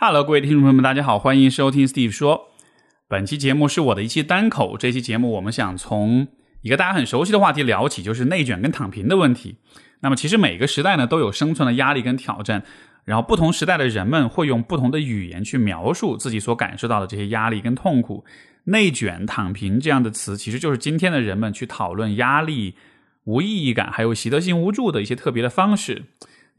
Hello，各位听众朋友们，大家好，欢迎收听 Steve 说。本期节目是我的一期单口。这期节目我们想从一个大家很熟悉的话题聊起，就是内卷跟躺平的问题。那么，其实每个时代呢都有生存的压力跟挑战，然后不同时代的人们会用不同的语言去描述自己所感受到的这些压力跟痛苦。内卷、躺平这样的词，其实就是今天的人们去讨论压力、无意义感，还有习得性无助的一些特别的方式。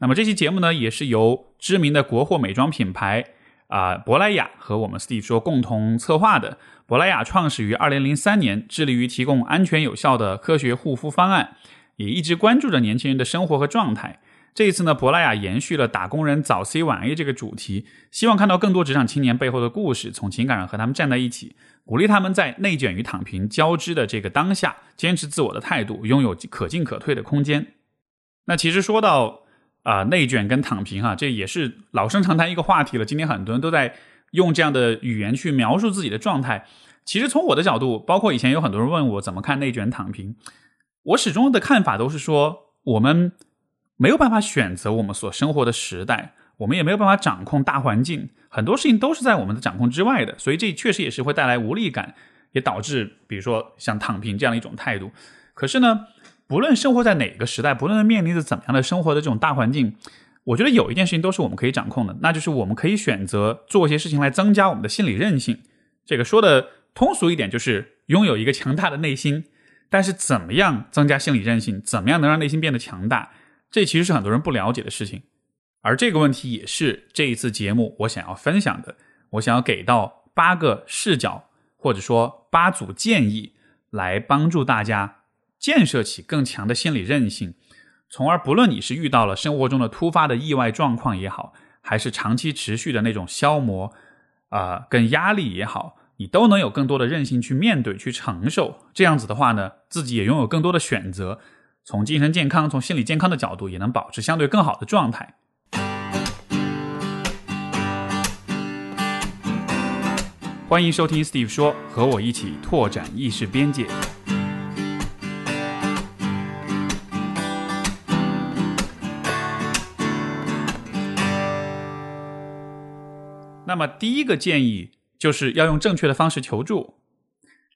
那么这期节目呢，也是由知名的国货美妆品牌啊珀莱雅和我们 Steve 说共同策划的。珀莱雅创始于二零零三年，致力于提供安全有效的科学护肤方案，也一直关注着年轻人的生活和状态。这一次呢，珀莱雅延续了打工人早 C 晚 A 这个主题，希望看到更多职场青年背后的故事，从情感上和他们站在一起，鼓励他们在内卷与躺平交织的这个当下，坚持自我的态度，拥有可进可退的空间。那其实说到。啊，内卷跟躺平哈，这也是老生常谈一个话题了。今天很多人都在用这样的语言去描述自己的状态。其实从我的角度，包括以前有很多人问我怎么看内卷躺平，我始终的看法都是说，我们没有办法选择我们所生活的时代，我们也没有办法掌控大环境，很多事情都是在我们的掌控之外的。所以这确实也是会带来无力感，也导致比如说像躺平这样一种态度。可是呢？不论生活在哪个时代，不论面临着怎么样的生活的这种大环境，我觉得有一件事情都是我们可以掌控的，那就是我们可以选择做一些事情来增加我们的心理韧性。这个说的通俗一点，就是拥有一个强大的内心。但是，怎么样增加心理韧性？怎么样能让内心变得强大？这其实是很多人不了解的事情。而这个问题也是这一次节目我想要分享的。我想要给到八个视角，或者说八组建议，来帮助大家。建设起更强的心理韧性，从而不论你是遇到了生活中的突发的意外状况也好，还是长期持续的那种消磨啊跟压力也好，你都能有更多的韧性去面对、去承受。这样子的话呢，自己也拥有更多的选择，从精神健康、从心理健康的角度，也能保持相对更好的状态。欢迎收听 Steve 说，和我一起拓展意识边界。那么第一个建议就是要用正确的方式求助。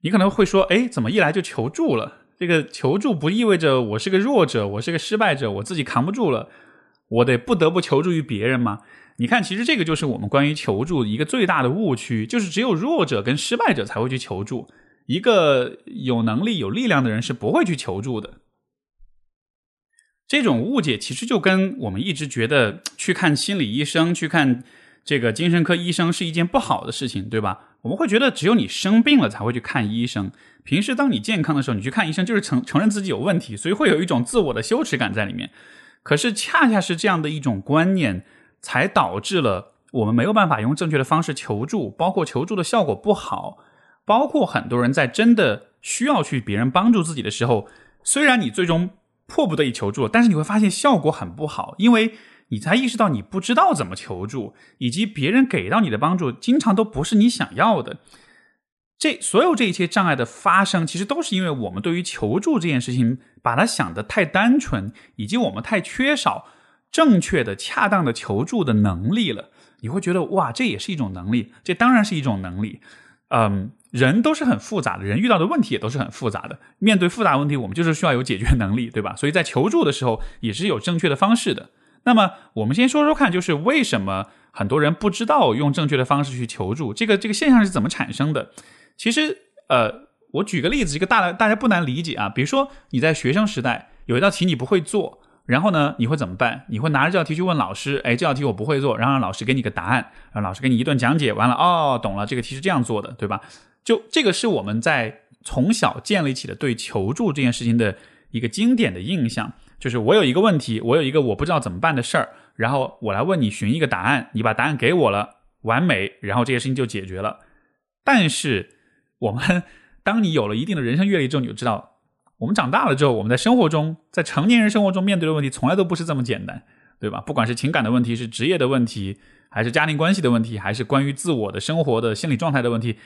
你可能会说：“哎，怎么一来就求助了？这个求助不意味着我是个弱者，我是个失败者，我自己扛不住了，我得不得不求助于别人吗？”你看，其实这个就是我们关于求助一个最大的误区，就是只有弱者跟失败者才会去求助，一个有能力、有力量的人是不会去求助的。这种误解其实就跟我们一直觉得去看心理医生、去看。这个精神科医生是一件不好的事情，对吧？我们会觉得只有你生病了才会去看医生。平时当你健康的时候，你去看医生就是承承认自己有问题，所以会有一种自我的羞耻感在里面。可是恰恰是这样的一种观念，才导致了我们没有办法用正确的方式求助，包括求助的效果不好，包括很多人在真的需要去别人帮助自己的时候，虽然你最终迫不得已求助，但是你会发现效果很不好，因为。你才意识到你不知道怎么求助，以及别人给到你的帮助经常都不是你想要的。这所有这一切障碍的发生，其实都是因为我们对于求助这件事情把它想的太单纯，以及我们太缺少正确的、恰当的求助的能力了。你会觉得哇，这也是一种能力，这当然是一种能力。嗯，人都是很复杂的，人遇到的问题也都是很复杂的。面对复杂问题，我们就是需要有解决能力，对吧？所以在求助的时候，也是有正确的方式的。那么，我们先说说看，就是为什么很多人不知道用正确的方式去求助？这个这个现象是怎么产生的？其实，呃，我举个例子，一个大大家不难理解啊。比如说，你在学生时代有一道题你不会做，然后呢，你会怎么办？你会拿着这道题去问老师，哎，这道题我不会做，然后让老师给你个答案，让老师给你一顿讲解，完了，哦，懂了，这个题是这样做的，对吧？就这个是我们在从小建立起的对求助这件事情的一个经典的印象。就是我有一个问题，我有一个我不知道怎么办的事儿，然后我来问你寻一个答案，你把答案给我了，完美，然后这些事情就解决了。但是我们当你有了一定的人生阅历之后，你就知道，我们长大了之后，我们在生活中，在成年人生活中面对的问题从来都不是这么简单，对吧？不管是情感的问题，是职业的问题，还是家庭关系的问题，还是关于自我的生活的心理状态的问题，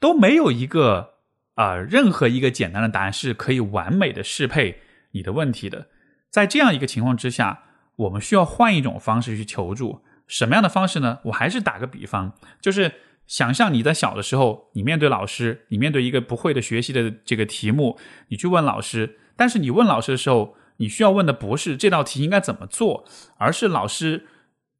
都没有一个啊任何一个简单的答案是可以完美的适配你的问题的。在这样一个情况之下，我们需要换一种方式去求助。什么样的方式呢？我还是打个比方，就是想象你在小的时候，你面对老师，你面对一个不会的学习的这个题目，你去问老师，但是你问老师的时候，你需要问的不是这道题应该怎么做，而是老师，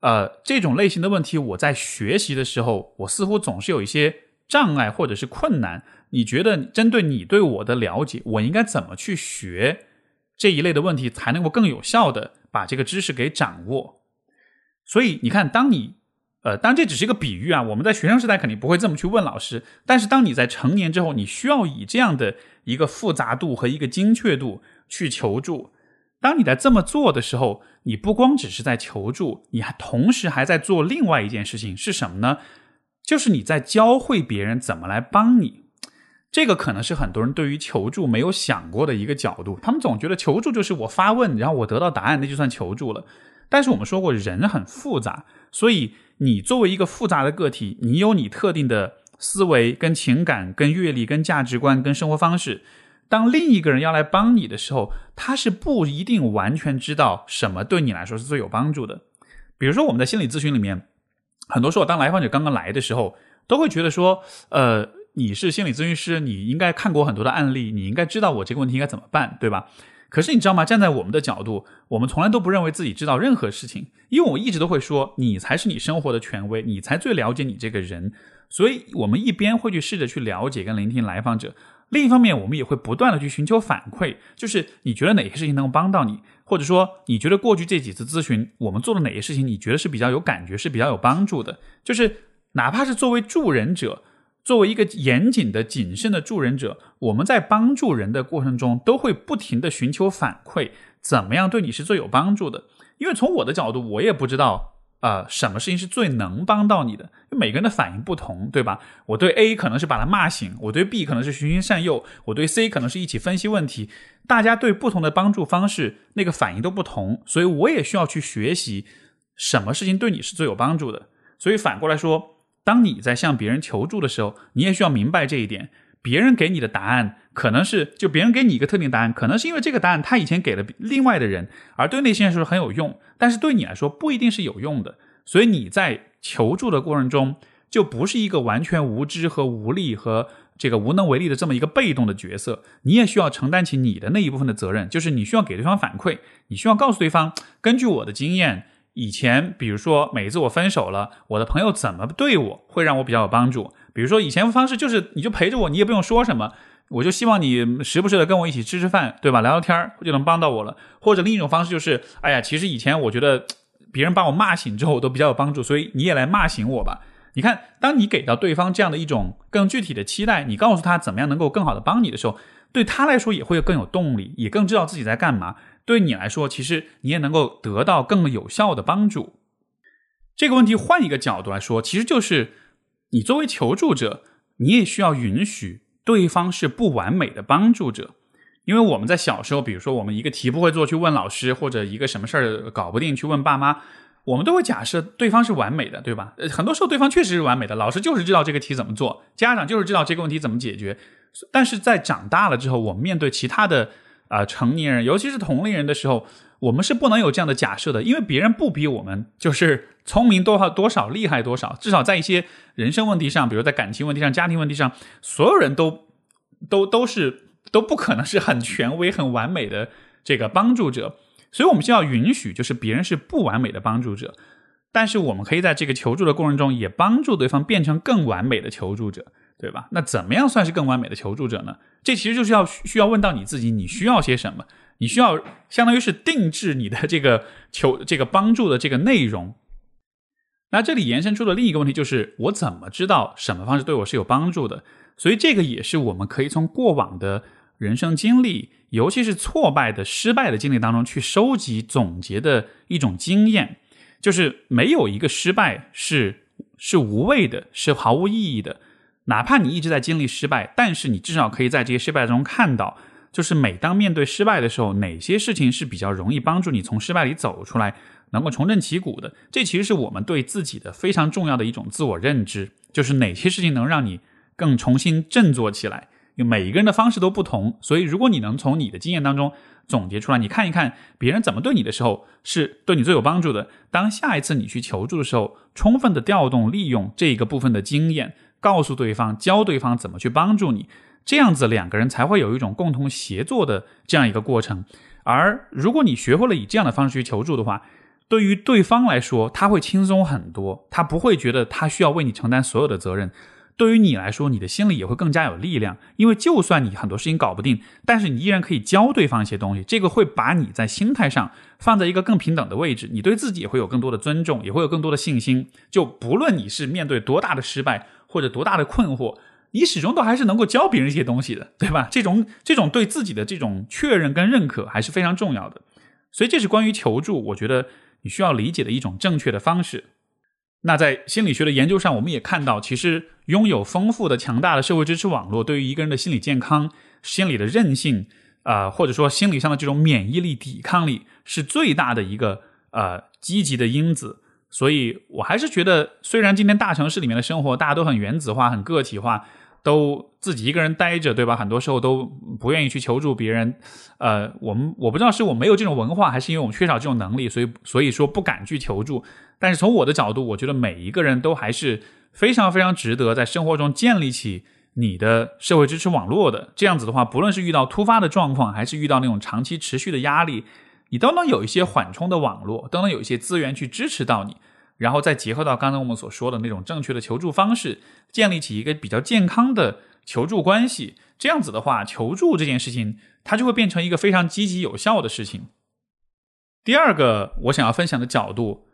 呃，这种类型的问题，我在学习的时候，我似乎总是有一些障碍或者是困难。你觉得针对你对我的了解，我应该怎么去学这一类的问题，才能够更有效的把这个知识给掌握？所以你看，当你，呃，当然这只是一个比喻啊，我们在学生时代肯定不会这么去问老师，但是当你在成年之后，你需要以这样的一个复杂度和一个精确度去求助。当你在这么做的时候，你不光只是在求助，你还同时还在做另外一件事情是什么呢？就是你在教会别人怎么来帮你。这个可能是很多人对于求助没有想过的一个角度。他们总觉得求助就是我发问，然后我得到答案，那就算求助了。但是我们说过，人很复杂，所以你作为一个复杂的个体，你有你特定的思维、跟情感、跟阅历、跟价值观、跟生活方式。当另一个人要来帮你的时候，他是不一定完全知道什么对你来说是最有帮助的。比如说，我们在心理咨询里面，很多时候当来访者刚刚来的时候，都会觉得说，呃，你是心理咨询师，你应该看过很多的案例，你应该知道我这个问题应该怎么办，对吧？可是你知道吗？站在我们的角度，我们从来都不认为自己知道任何事情，因为我一直都会说，你才是你生活的权威，你才最了解你这个人。所以，我们一边会去试着去了解跟聆听来访者，另一方面，我们也会不断的去寻求反馈，就是你觉得哪些事情能帮到你，或者说你觉得过去这几次咨询我们做的哪些事情，你觉得是比较有感觉，是比较有帮助的，就是哪怕是作为助人者。作为一个严谨的、谨慎的助人者，我们在帮助人的过程中，都会不停的寻求反馈，怎么样对你是最有帮助的？因为从我的角度，我也不知道啊，什么事情是最能帮到你的。每个人的反应不同，对吧？我对 A 可能是把他骂醒，我对 B 可能是循循善诱，我对 C 可能是一起分析问题。大家对不同的帮助方式，那个反应都不同，所以我也需要去学习什么事情对你是最有帮助的。所以反过来说。当你在向别人求助的时候，你也需要明白这一点。别人给你的答案可能是，就别人给你一个特定答案，可能是因为这个答案他以前给了另外的人，而对那些人来说很有用，但是对你来说不一定是有用的。所以你在求助的过程中，就不是一个完全无知和无力和这个无能为力的这么一个被动的角色，你也需要承担起你的那一部分的责任，就是你需要给对方反馈，你需要告诉对方，根据我的经验。以前，比如说每一次我分手了，我的朋友怎么对我会让我比较有帮助？比如说以前方式就是你就陪着我，你也不用说什么，我就希望你时不时的跟我一起吃吃饭，对吧？聊聊天就能帮到我了。或者另一种方式就是，哎呀，其实以前我觉得别人把我骂醒之后我都比较有帮助，所以你也来骂醒我吧。你看，当你给到对方这样的一种更具体的期待，你告诉他怎么样能够更好的帮你的时候，对他来说也会更有动力，也更知道自己在干嘛。对你来说，其实你也能够得到更有效的帮助。这个问题换一个角度来说，其实就是你作为求助者，你也需要允许对方是不完美的帮助者。因为我们在小时候，比如说我们一个题不会做去问老师，或者一个什么事儿搞不定去问爸妈，我们都会假设对方是完美的，对吧？很多时候对方确实是完美的，老师就是知道这个题怎么做，家长就是知道这个问题怎么解决。但是在长大了之后，我们面对其他的。啊，成年人，尤其是同龄人的时候，我们是不能有这样的假设的，因为别人不比我们就是聪明多少多少，厉害多少。至少在一些人生问题上，比如在感情问题上、家庭问题上，所有人都都都是都不可能是很权威、很完美的这个帮助者。所以，我们就要允许，就是别人是不完美的帮助者，但是我们可以在这个求助的过程中，也帮助对方变成更完美的求助者。对吧？那怎么样算是更完美的求助者呢？这其实就是要需要问到你自己，你需要些什么？你需要相当于是定制你的这个求这个帮助的这个内容。那这里延伸出的另一个问题就是，我怎么知道什么方式对我是有帮助的？所以这个也是我们可以从过往的人生经历，尤其是挫败的、失败的经历当中去收集总结的一种经验。就是没有一个失败是是无谓的，是毫无意义的。哪怕你一直在经历失败，但是你至少可以在这些失败中看到，就是每当面对失败的时候，哪些事情是比较容易帮助你从失败里走出来，能够重振旗鼓的。这其实是我们对自己的非常重要的一种自我认知，就是哪些事情能让你更重新振作起来。因为每一个人的方式都不同，所以如果你能从你的经验当中总结出来，你看一看别人怎么对你的时候是对你最有帮助的。当下一次你去求助的时候，充分的调动利用这个部分的经验，告诉对方，教对方怎么去帮助你，这样子两个人才会有一种共同协作的这样一个过程。而如果你学会了以这样的方式去求助的话，对于对方来说，他会轻松很多，他不会觉得他需要为你承担所有的责任。对于你来说，你的心里也会更加有力量，因为就算你很多事情搞不定，但是你依然可以教对方一些东西，这个会把你在心态上放在一个更平等的位置，你对自己也会有更多的尊重，也会有更多的信心。就不论你是面对多大的失败或者多大的困惑，你始终都还是能够教别人一些东西的，对吧？这种这种对自己的这种确认跟认可还是非常重要的。所以这是关于求助，我觉得你需要理解的一种正确的方式。那在心理学的研究上，我们也看到，其实拥有丰富的、强大的社会支持网络，对于一个人的心理健康、心理的韧性，啊，或者说心理上的这种免疫力、抵抗力，是最大的一个呃积极的因子。所以我还是觉得，虽然今天大城市里面的生活大家都很原子化、很个体化。都自己一个人待着，对吧？很多时候都不愿意去求助别人。呃，我们我不知道是我没有这种文化，还是因为我们缺少这种能力，所以所以说不敢去求助。但是从我的角度，我觉得每一个人都还是非常非常值得在生活中建立起你的社会支持网络的。这样子的话，不论是遇到突发的状况，还是遇到那种长期持续的压力，你都能有一些缓冲的网络，都能有一些资源去支持到你。然后再结合到刚才我们所说的那种正确的求助方式，建立起一个比较健康的求助关系。这样子的话，求助这件事情它就会变成一个非常积极有效的事情。第二个我想要分享的角度，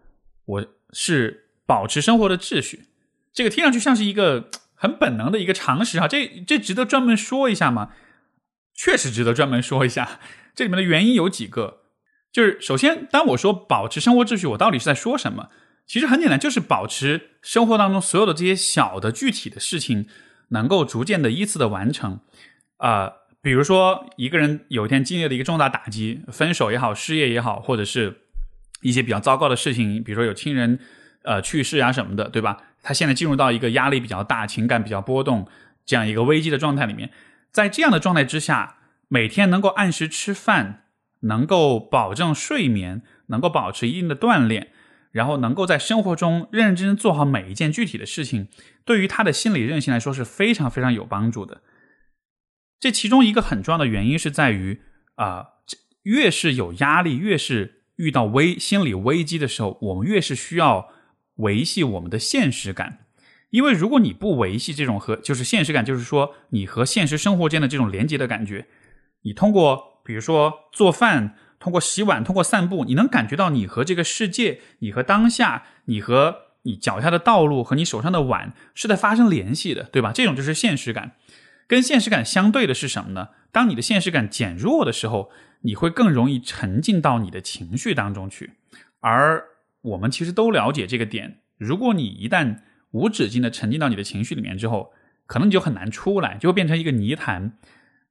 我是保持生活的秩序。这个听上去像是一个很本能的一个常识啊，这这值得专门说一下吗？确实值得专门说一下。这里面的原因有几个，就是首先，当我说保持生活秩序，我到底是在说什么？其实很简单，就是保持生活当中所有的这些小的具体的事情能够逐渐的依次的完成。啊，比如说一个人有一天经历了一个重大打击，分手也好，失业也好，或者是一些比较糟糕的事情，比如说有亲人呃去世啊什么的，对吧？他现在进入到一个压力比较大、情感比较波动这样一个危机的状态里面，在这样的状态之下，每天能够按时吃饭，能够保证睡眠，能够保持一定的锻炼。然后能够在生活中认认真真做好每一件具体的事情，对于他的心理韧性来说是非常非常有帮助的。这其中一个很重要的原因是在于啊，越是有压力，越是遇到危心理危机的时候，我们越是需要维系我们的现实感。因为如果你不维系这种和就是现实感，就是说你和现实生活间的这种连接的感觉，你通过比如说做饭。通过洗碗，通过散步，你能感觉到你和这个世界，你和当下，你和你脚下的道路和你手上的碗是在发生联系的，对吧？这种就是现实感。跟现实感相对的是什么呢？当你的现实感减弱的时候，你会更容易沉浸到你的情绪当中去。而我们其实都了解这个点。如果你一旦无止境的沉浸到你的情绪里面之后，可能你就很难出来，就会变成一个泥潭。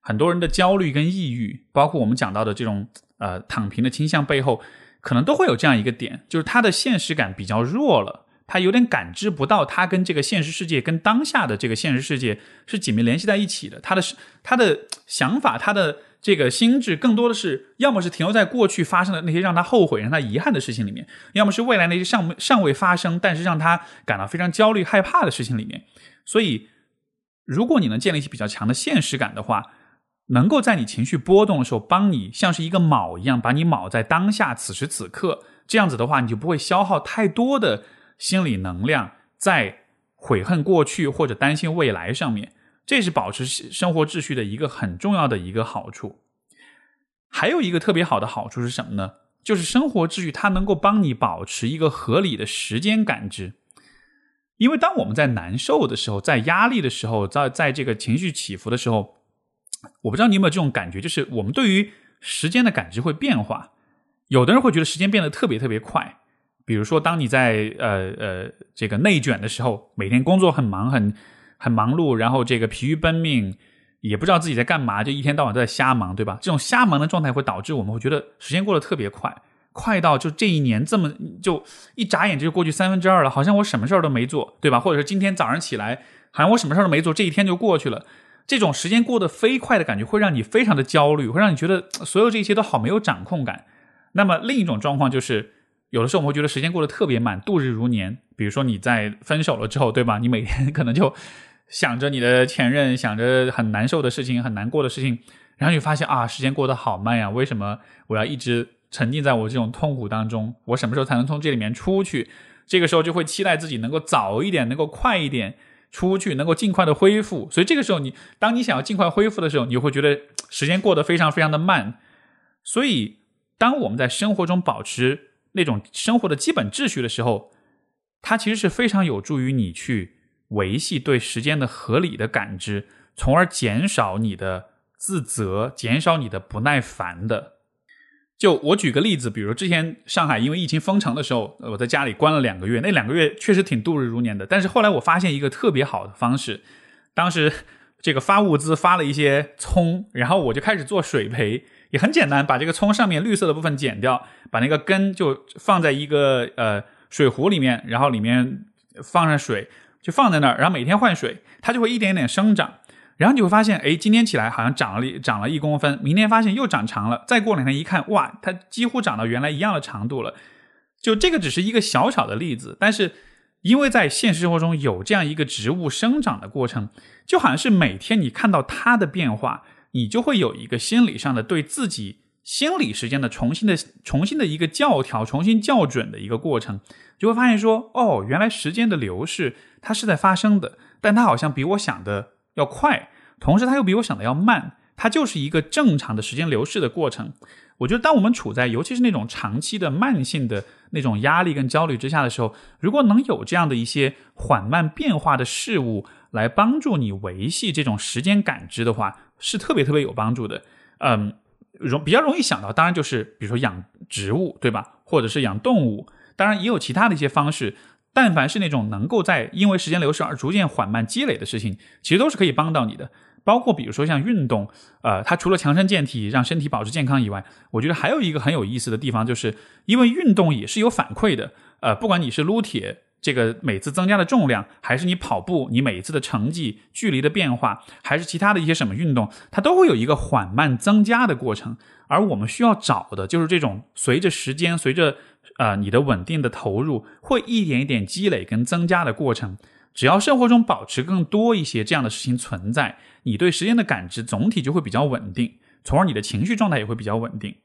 很多人的焦虑跟抑郁，包括我们讲到的这种。呃，躺平的倾向背后，可能都会有这样一个点，就是他的现实感比较弱了，他有点感知不到他跟这个现实世界、跟当下的这个现实世界是紧密联系在一起的。他的他的想法，他的这个心智，更多的是要么是停留在过去发生的那些让他后悔、让他遗憾的事情里面，要么是未来那些尚尚未发生，但是让他感到非常焦虑、害怕的事情里面。所以，如果你能建立起比较强的现实感的话，能够在你情绪波动的时候，帮你像是一个锚一样，把你锚在当下此时此刻。这样子的话，你就不会消耗太多的心理能量在悔恨过去或者担心未来上面。这是保持生活秩序的一个很重要的一个好处。还有一个特别好的好处是什么呢？就是生活秩序它能够帮你保持一个合理的时间感知。因为当我们在难受的时候，在压力的时候，在在这个情绪起伏的时候。我不知道你有没有这种感觉，就是我们对于时间的感知会变化。有的人会觉得时间变得特别特别快，比如说当你在呃呃这个内卷的时候，每天工作很忙很很忙碌，然后这个疲于奔命，也不知道自己在干嘛，就一天到晚都在瞎忙，对吧？这种瞎忙的状态会导致我们会觉得时间过得特别快，快到就这一年这么就一眨眼就过去三分之二了，好像我什么事儿都没做，对吧？或者是今天早上起来，好像我什么事儿都没做，这一天就过去了。这种时间过得飞快的感觉会让你非常的焦虑，会让你觉得所有这一切都好没有掌控感。那么另一种状况就是，有的时候我们会觉得时间过得特别慢，度日如年。比如说你在分手了之后，对吧？你每天可能就想着你的前任，想着很难受的事情、很难过的事情，然后你发现啊，时间过得好慢呀！为什么我要一直沉浸在我这种痛苦当中？我什么时候才能从这里面出去？这个时候就会期待自己能够早一点，能够快一点。出去能够尽快的恢复，所以这个时候你，当你想要尽快恢复的时候，你会觉得 时间过得非常非常的慢。所以，当我们在生活中保持那种生活的基本秩序的时候，它其实是非常有助于你去维系对时间的合理的感知，从而减少你的自责，减少你的不耐烦的。就我举个例子，比如之前上海因为疫情封城的时候，我在家里关了两个月，那两个月确实挺度日如年的。但是后来我发现一个特别好的方式，当时这个发物资发了一些葱，然后我就开始做水培，也很简单，把这个葱上面绿色的部分剪掉，把那个根就放在一个呃水壶里面，然后里面放上水，就放在那儿，然后每天换水，它就会一点点生长。然后你会发现，哎，今天起来好像长了长了一公分，明天发现又长长了，再过两天一看，哇，它几乎长到原来一样的长度了。就这个只是一个小小的例子，但是因为在现实生活中有这样一个植物生长的过程，就好像是每天你看到它的变化，你就会有一个心理上的对自己心理时间的重新的重新的一个校调、重新校准的一个过程，就会发现说，哦，原来时间的流逝它是在发生的，但它好像比我想的。要快，同时它又比我想的要慢，它就是一个正常的时间流逝的过程。我觉得，当我们处在尤其是那种长期的慢性的那种压力跟焦虑之下的时候，如果能有这样的一些缓慢变化的事物来帮助你维系这种时间感知的话，是特别特别有帮助的。嗯，容比较容易想到，当然就是比如说养植物，对吧？或者是养动物，当然也有其他的一些方式。但凡是那种能够在因为时间流逝而逐渐缓慢积累的事情，其实都是可以帮到你的。包括比如说像运动，呃，它除了强身健体、让身体保持健康以外，我觉得还有一个很有意思的地方，就是因为运动也是有反馈的。呃，不管你是撸铁，这个每次增加的重量，还是你跑步，你每一次的成绩、距离的变化，还是其他的一些什么运动，它都会有一个缓慢增加的过程。而我们需要找的就是这种随着时间、随着呃，你的稳定的投入会一点一点积累跟增加的过程，只要生活中保持更多一些这样的事情存在，你对时间的感知总体就会比较稳定，从而你的情绪状态也会比较稳定。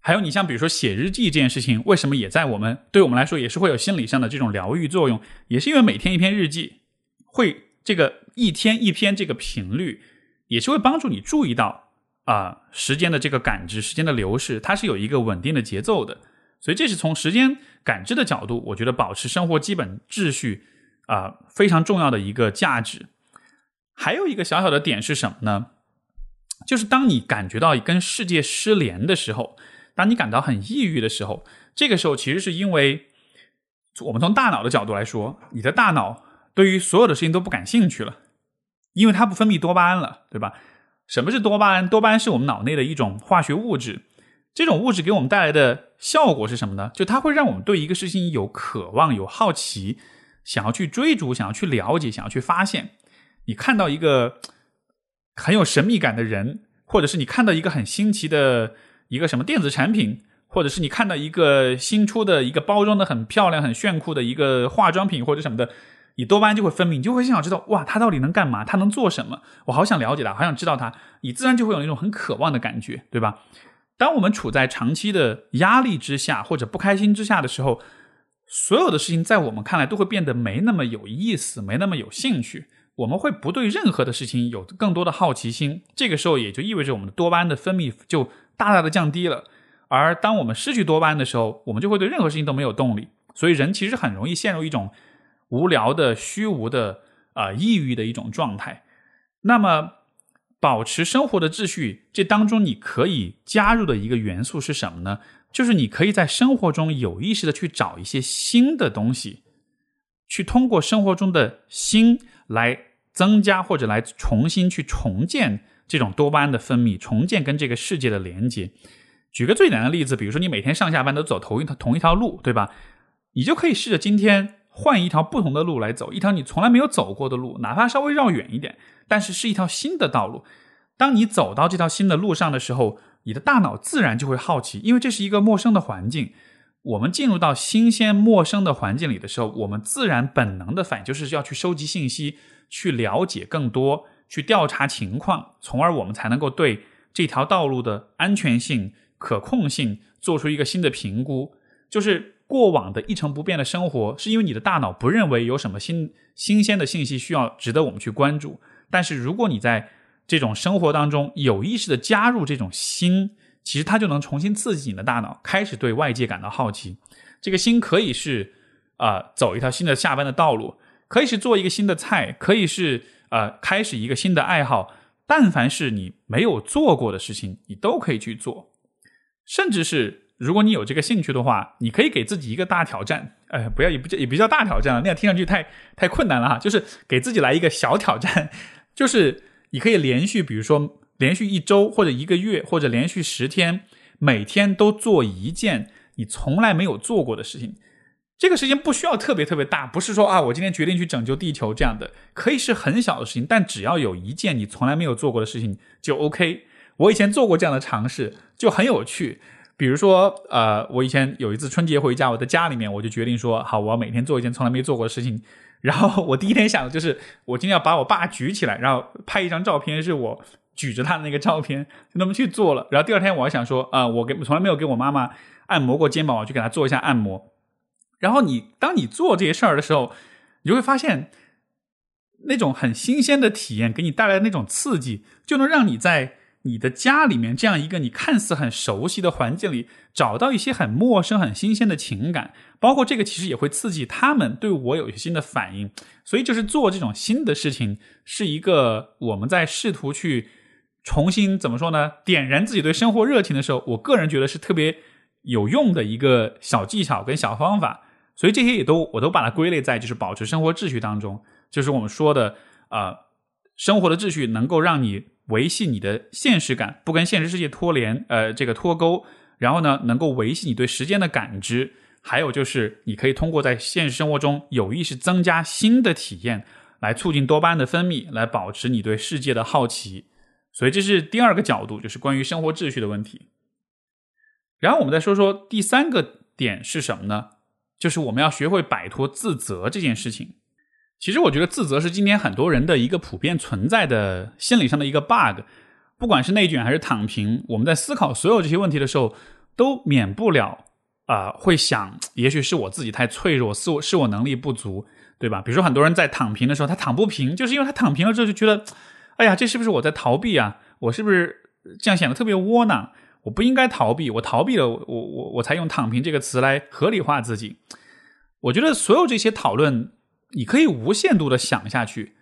还有，你像比如说写日记这件事情，为什么也在我们对我们来说也是会有心理上的这种疗愈作用？也是因为每天一篇日记，会这个一天一篇这个频率，也是会帮助你注意到啊时间的这个感知，时间的流逝，它是有一个稳定的节奏的。所以这是从时间感知的角度，我觉得保持生活基本秩序啊非常重要的一个价值。还有一个小小的点是什么呢？就是当你感觉到跟世界失联的时候，当你感到很抑郁的时候，这个时候其实是因为我们从大脑的角度来说，你的大脑对于所有的事情都不感兴趣了，因为它不分泌多巴胺了，对吧？什么是多巴胺？多巴胺是我们脑内的一种化学物质。这种物质给我们带来的效果是什么呢？就它会让我们对一个事情有渴望、有好奇，想要去追逐、想要去了解、想要去发现。你看到一个很有神秘感的人，或者是你看到一个很新奇的一个什么电子产品，或者是你看到一个新出的一个包装的很漂亮、很炫酷的一个化妆品或者什么的，你多巴胺就会分泌，你就会想知道哇，它到底能干嘛？它能做什么？我好想了解它，好想知道它。你自然就会有那种很渴望的感觉，对吧？当我们处在长期的压力之下或者不开心之下的时候，所有的事情在我们看来都会变得没那么有意思，没那么有兴趣。我们会不对任何的事情有更多的好奇心。这个时候也就意味着我们的多巴胺的分泌就大大的降低了。而当我们失去多巴胺的时候，我们就会对任何事情都没有动力。所以人其实很容易陷入一种无聊的、虚无的、啊抑郁的一种状态。那么。保持生活的秩序，这当中你可以加入的一个元素是什么呢？就是你可以在生活中有意识的去找一些新的东西，去通过生活中的新来增加或者来重新去重建这种多巴胺的分泌，重建跟这个世界的连接。举个最简单的例子，比如说你每天上下班都走同一同一条路，对吧？你就可以试着今天换一条不同的路来走，一条你从来没有走过的路，哪怕稍微绕远一点，但是是一条新的道路。当你走到这条新的路上的时候，你的大脑自然就会好奇，因为这是一个陌生的环境。我们进入到新鲜陌生的环境里的时候，我们自然本能的反应就是要去收集信息，去了解更多，去调查情况，从而我们才能够对这条道路的安全性、可控性做出一个新的评估。就是过往的一成不变的生活，是因为你的大脑不认为有什么新新鲜的信息需要值得我们去关注。但是如果你在这种生活当中有意识的加入这种新。其实它就能重新刺激你的大脑，开始对外界感到好奇。这个新可以是啊，走一条新的下班的道路，可以是做一个新的菜，可以是呃，开始一个新的爱好。但凡是你没有做过的事情，你都可以去做。甚至是如果你有这个兴趣的话，你可以给自己一个大挑战。呃，不要也不叫也不叫大挑战了，那样听上去太太困难了哈。就是给自己来一个小挑战，就是你可以连续，比如说。连续一周或者一个月或者连续十天，每天都做一件你从来没有做过的事情。这个事情不需要特别特别大，不是说啊，我今天决定去拯救地球这样的，可以是很小的事情，但只要有一件你从来没有做过的事情就 OK。我以前做过这样的尝试，就很有趣。比如说，呃，我以前有一次春节回家，我在家里面，我就决定说，好，我要每天做一件从来没做过的事情。然后我第一天想的就是，我今天要把我爸举起来，然后拍一张照片，是我。举着他的那个照片，就那么去做了。然后第二天，我还想说，啊，我给从来没有给我妈妈按摩过肩膀，我去给她做一下按摩。然后你当你做这些事儿的时候，你就会发现，那种很新鲜的体验给你带来的那种刺激，就能让你在你的家里面这样一个你看似很熟悉的环境里，找到一些很陌生、很新鲜的情感。包括这个，其实也会刺激他们对我有一些新的反应。所以，就是做这种新的事情，是一个我们在试图去。重新怎么说呢？点燃自己对生活热情的时候，我个人觉得是特别有用的一个小技巧跟小方法。所以这些也都我都把它归类在就是保持生活秩序当中，就是我们说的啊，生活的秩序能够让你维系你的现实感，不跟现实世界脱联，呃，这个脱钩。然后呢，能够维系你对时间的感知，还有就是你可以通过在现实生活中有意识增加新的体验，来促进多巴胺的分泌，来保持你对世界的好奇。所以这是第二个角度，就是关于生活秩序的问题。然后我们再说说第三个点是什么呢？就是我们要学会摆脱自责这件事情。其实我觉得自责是今天很多人的一个普遍存在的心理上的一个 bug。不管是内卷还是躺平，我们在思考所有这些问题的时候，都免不了啊会想，也许是我自己太脆弱，是我是我能力不足，对吧？比如说很多人在躺平的时候，他躺不平，就是因为他躺平了之后就觉得。哎呀，这是不是我在逃避啊？我是不是这样显得特别窝囊？我不应该逃避，我逃避了，我我我才用“躺平”这个词来合理化自己。我觉得所有这些讨论，你可以无限度的想下去，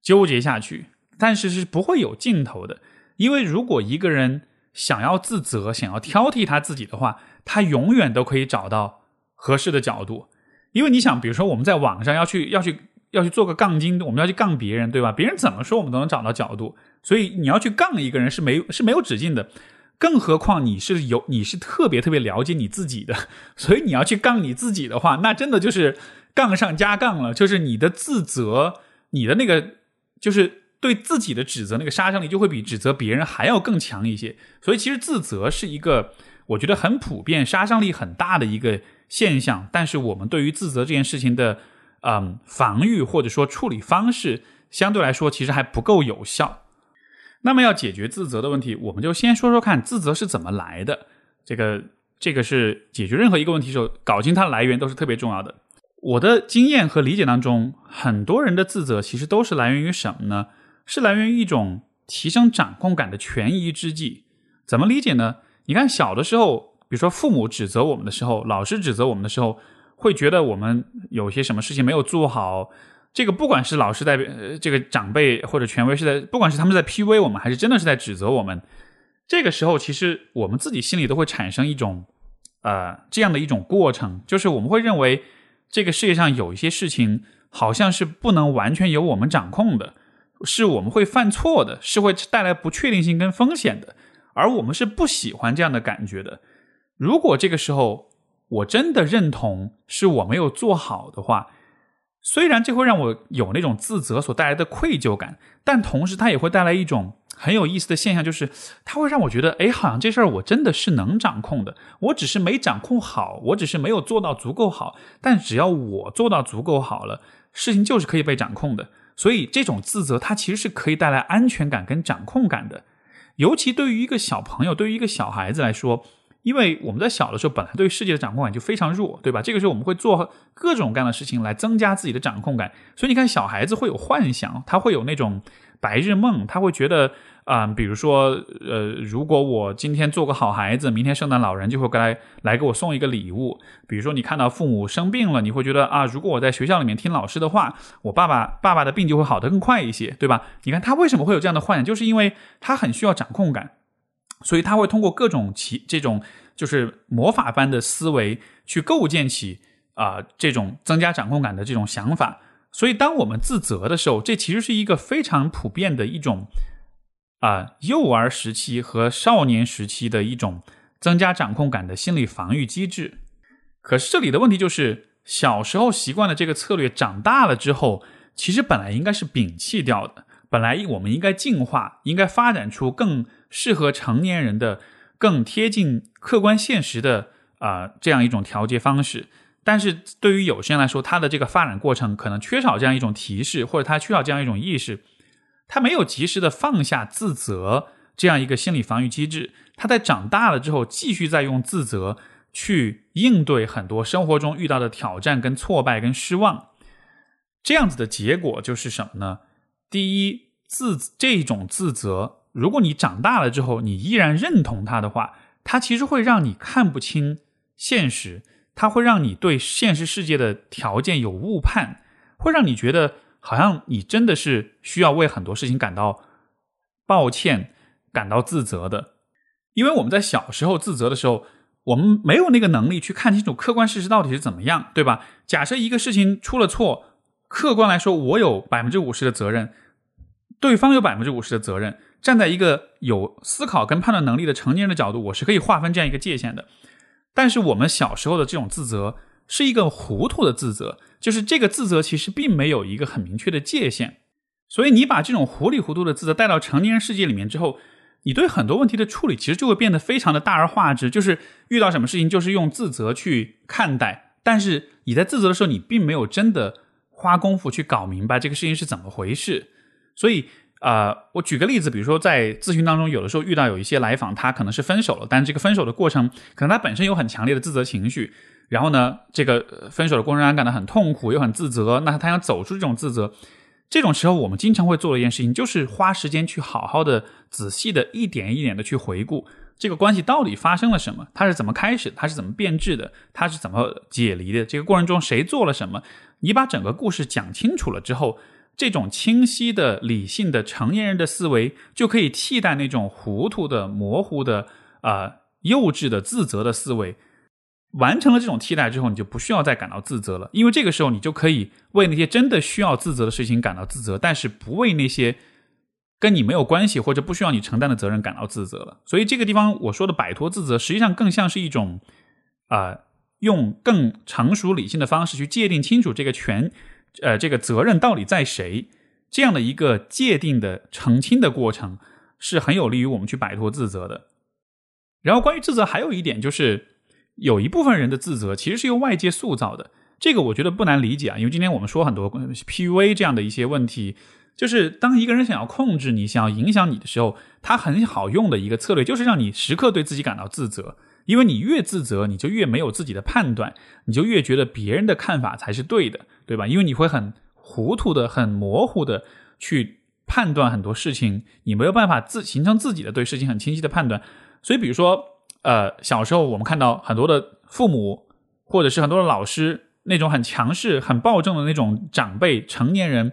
纠结下去，但是是不会有尽头的。因为如果一个人想要自责、想要挑剔他自己的话，他永远都可以找到合适的角度。因为你想，比如说我们在网上要去要去。要去做个杠精，我们要去杠别人，对吧？别人怎么说，我们都能找到角度。所以你要去杠一个人是没是没有止境的，更何况你是有你是特别特别了解你自己的，所以你要去杠你自己的话，那真的就是杠上加杠了。就是你的自责，你的那个就是对自己的指责，那个杀伤力就会比指责别人还要更强一些。所以其实自责是一个我觉得很普遍、杀伤力很大的一个现象。但是我们对于自责这件事情的。嗯，防御或者说处理方式相对来说其实还不够有效。那么要解决自责的问题，我们就先说说看自责是怎么来的。这个这个是解决任何一个问题的时候，搞清它的来源都是特别重要的。我的经验和理解当中，很多人的自责其实都是来源于什么呢？是来源于一种提升掌控感的权宜之计。怎么理解呢？你看小的时候，比如说父母指责我们的时候，老师指责我们的时候。会觉得我们有些什么事情没有做好，这个不管是老师在这个长辈或者权威是在，不管是他们在 P u a 我们，还是真的是在指责我们，这个时候其实我们自己心里都会产生一种呃这样的一种过程，就是我们会认为这个世界上有一些事情好像是不能完全由我们掌控的，是我们会犯错的，是会带来不确定性跟风险的，而我们是不喜欢这样的感觉的。如果这个时候，我真的认同是我没有做好的话，虽然这会让我有那种自责所带来的愧疚感，但同时它也会带来一种很有意思的现象，就是它会让我觉得，哎，好像这事儿我真的是能掌控的，我只是没掌控好，我只是没有做到足够好，但只要我做到足够好了，事情就是可以被掌控的。所以这种自责，它其实是可以带来安全感跟掌控感的，尤其对于一个小朋友，对于一个小孩子来说。因为我们在小的时候本来对世界的掌控感就非常弱，对吧？这个时候我们会做各种各样的事情来增加自己的掌控感。所以你看，小孩子会有幻想，他会有那种白日梦，他会觉得啊，比如说，呃，如果我今天做个好孩子，明天圣诞老人就会来来给我送一个礼物。比如说，你看到父母生病了，你会觉得啊，如果我在学校里面听老师的话，我爸爸爸爸的病就会好得更快一些，对吧？你看他为什么会有这样的幻想，就是因为他很需要掌控感。所以他会通过各种奇这种就是魔法般的思维去构建起啊这种增加掌控感的这种想法。所以当我们自责的时候，这其实是一个非常普遍的一种啊幼儿时期和少年时期的一种增加掌控感的心理防御机制。可是这里的问题就是，小时候习惯的这个策略，长大了之后，其实本来应该是摒弃掉的。本来我们应该进化，应该发展出更。适合成年人的、更贴近客观现实的啊这样一种调节方式，但是对于有些人来说，他的这个发展过程可能缺少这样一种提示，或者他缺少这样一种意识，他没有及时的放下自责这样一个心理防御机制，他在长大了之后继续在用自责去应对很多生活中遇到的挑战、跟挫败、跟失望，这样子的结果就是什么呢？第一，自这种自责。如果你长大了之后，你依然认同他的话，他其实会让你看不清现实，他会让你对现实世界的条件有误判，会让你觉得好像你真的是需要为很多事情感到抱歉、感到自责的。因为我们在小时候自责的时候，我们没有那个能力去看清楚客观事实到底是怎么样，对吧？假设一个事情出了错，客观来说，我有百分之五十的责任，对方有百分之五十的责任。站在一个有思考跟判断能力的成年人的角度，我是可以划分这样一个界限的。但是我们小时候的这种自责是一个糊涂的自责，就是这个自责其实并没有一个很明确的界限。所以你把这种糊里糊涂的自责带到成年人世界里面之后，你对很多问题的处理其实就会变得非常的大而化之，就是遇到什么事情就是用自责去看待。但是你在自责的时候，你并没有真的花功夫去搞明白这个事情是怎么回事，所以。呃，我举个例子，比如说在咨询当中，有的时候遇到有一些来访，他可能是分手了，但这个分手的过程，可能他本身有很强烈的自责情绪，然后呢，这个分手的过程中感到很痛苦，又很自责，那他想走出这种自责，这种时候，我们经常会做的一件事情，就是花时间去好好的、仔细的、一点一点的去回顾这个关系到底发生了什么，它是怎么开始，它是怎么变质的，它是怎么解离的，这个过程中谁做了什么，你把整个故事讲清楚了之后。这种清晰的、理性的成年人的思维，就可以替代那种糊涂的、模糊的、啊幼稚的、自责的思维。完成了这种替代之后，你就不需要再感到自责了，因为这个时候你就可以为那些真的需要自责的事情感到自责，但是不为那些跟你没有关系或者不需要你承担的责任感到自责了。所以这个地方我说的摆脱自责，实际上更像是一种啊，用更成熟理性的方式去界定清楚这个权。呃，这个责任到底在谁？这样的一个界定的澄清的过程，是很有利于我们去摆脱自责的。然后，关于自责，还有一点就是，有一部分人的自责其实是由外界塑造的。这个我觉得不难理解啊，因为今天我们说很多 PUA 这样的一些问题，就是当一个人想要控制你、想要影响你的时候，他很好用的一个策略，就是让你时刻对自己感到自责。因为你越自责，你就越没有自己的判断，你就越觉得别人的看法才是对的，对吧？因为你会很糊涂的、很模糊的去判断很多事情，你没有办法自形成自己的对事情很清晰的判断。所以，比如说，呃，小时候我们看到很多的父母，或者是很多的老师，那种很强势、很暴政的那种长辈、成年人，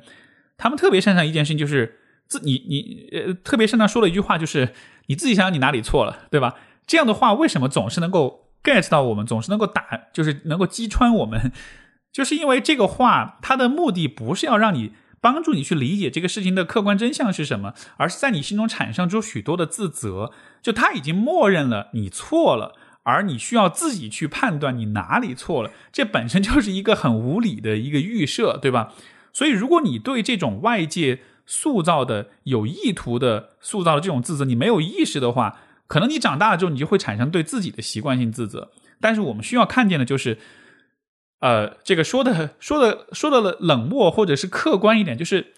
他们特别擅长一件事情，就是自你你呃特别擅长说的一句话，就是你自己想想你哪里错了，对吧？这样的话，为什么总是能够 get 到我们，总是能够打，就是能够击穿我们？就是因为这个话，它的目的不是要让你帮助你去理解这个事情的客观真相是什么，而是在你心中产生出许多的自责。就他已经默认了你错了，而你需要自己去判断你哪里错了，这本身就是一个很无理的一个预设，对吧？所以，如果你对这种外界塑造的有意图的塑造的这种自责，你没有意识的话，可能你长大了之后，你就会产生对自己的习惯性自责。但是，我们需要看见的就是，呃，这个说的说的说的冷漠或者是客观一点，就是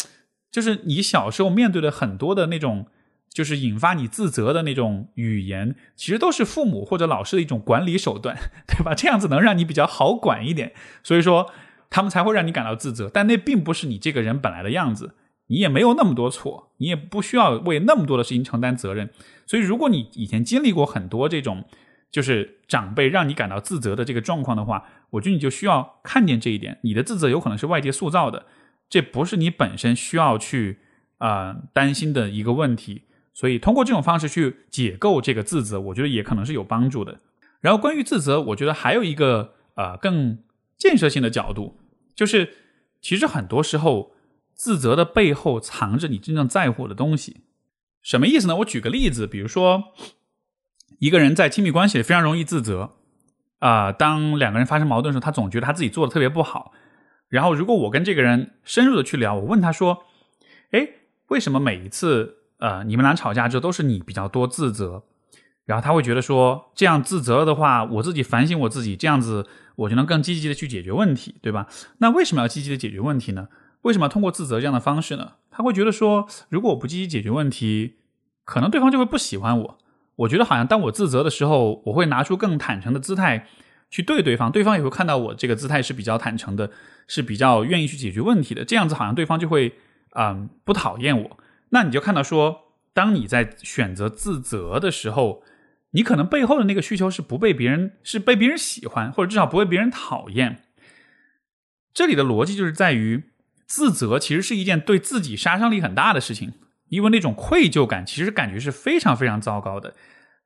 就是你小时候面对的很多的那种。就是引发你自责的那种语言，其实都是父母或者老师的一种管理手段，对吧？这样子能让你比较好管一点，所以说他们才会让你感到自责。但那并不是你这个人本来的样子，你也没有那么多错，你也不需要为那么多的事情承担责任。所以，如果你以前经历过很多这种就是长辈让你感到自责的这个状况的话，我觉得你就需要看见这一点，你的自责有可能是外界塑造的，这不是你本身需要去啊担心的一个问题。所以，通过这种方式去解构这个自责，我觉得也可能是有帮助的。然后，关于自责，我觉得还有一个呃更建设性的角度，就是其实很多时候自责的背后藏着你真正在乎的东西。什么意思呢？我举个例子，比如说一个人在亲密关系里非常容易自责啊，当两个人发生矛盾的时候，他总觉得他自己做的特别不好。然后，如果我跟这个人深入的去聊，我问他说：“哎，为什么每一次？”呃，你们俩吵架之后都是你比较多自责，然后他会觉得说这样自责的话，我自己反省我自己，这样子我就能更积极的去解决问题，对吧？那为什么要积极的解决问题呢？为什么要通过自责这样的方式呢？他会觉得说，如果我不积极解决问题，可能对方就会不喜欢我。我觉得好像当我自责的时候，我会拿出更坦诚的姿态去对对方，对方也会看到我这个姿态是比较坦诚的，是比较愿意去解决问题的。这样子好像对方就会嗯不讨厌我。那你就看到说，当你在选择自责的时候，你可能背后的那个需求是不被别人是被别人喜欢，或者至少不被别人讨厌。这里的逻辑就是在于，自责其实是一件对自己杀伤力很大的事情，因为那种愧疚感其实感觉是非常非常糟糕的。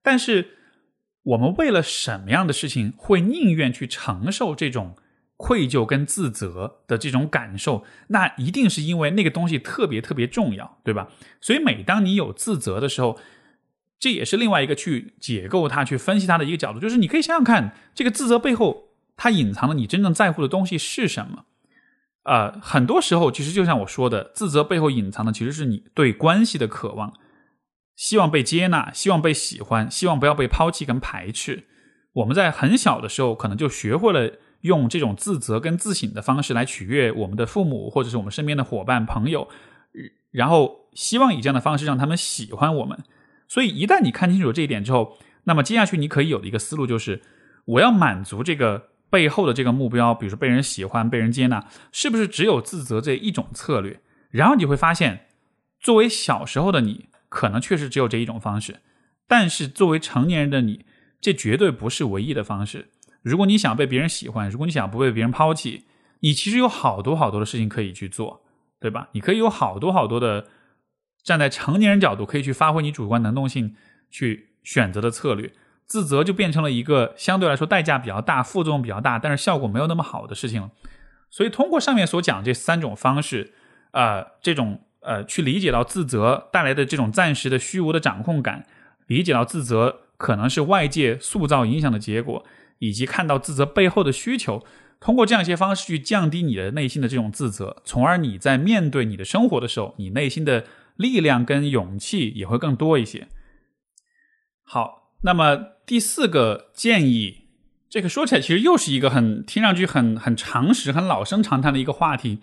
但是我们为了什么样的事情会宁愿去承受这种？愧疚跟自责的这种感受，那一定是因为那个东西特别特别重要，对吧？所以每当你有自责的时候，这也是另外一个去解构它、去分析它的一个角度。就是你可以想想看，这个自责背后它隐藏的你真正在乎的东西是什么？呃，很多时候其实就像我说的，自责背后隐藏的其实是你对关系的渴望，希望被接纳，希望被喜欢，希望不要被抛弃跟排斥。我们在很小的时候可能就学会了。用这种自责跟自省的方式来取悦我们的父母，或者是我们身边的伙伴、朋友，然后希望以这样的方式让他们喜欢我们。所以，一旦你看清楚这一点之后，那么接下去你可以有的一个思路就是：我要满足这个背后的这个目标，比如说被人喜欢、被人接纳，是不是只有自责这一种策略？然后你会发现，作为小时候的你，可能确实只有这一种方式；但是作为成年人的你，这绝对不是唯一的方式。如果你想被别人喜欢，如果你想不被别人抛弃，你其实有好多好多的事情可以去做，对吧？你可以有好多好多的站在成年人角度可以去发挥你主观能动性去选择的策略。自责就变成了一个相对来说代价比较大、副作用比较大，但是效果没有那么好的事情了。所以通过上面所讲这三种方式，呃，这种呃，去理解到自责带来的这种暂时的虚无的掌控感，理解到自责可能是外界塑造影响的结果。以及看到自责背后的需求，通过这样一些方式去降低你的内心的这种自责，从而你在面对你的生活的时候，你内心的力量跟勇气也会更多一些。好，那么第四个建议，这个说起来其实又是一个很听上去很很常识、很老生常谈的一个话题，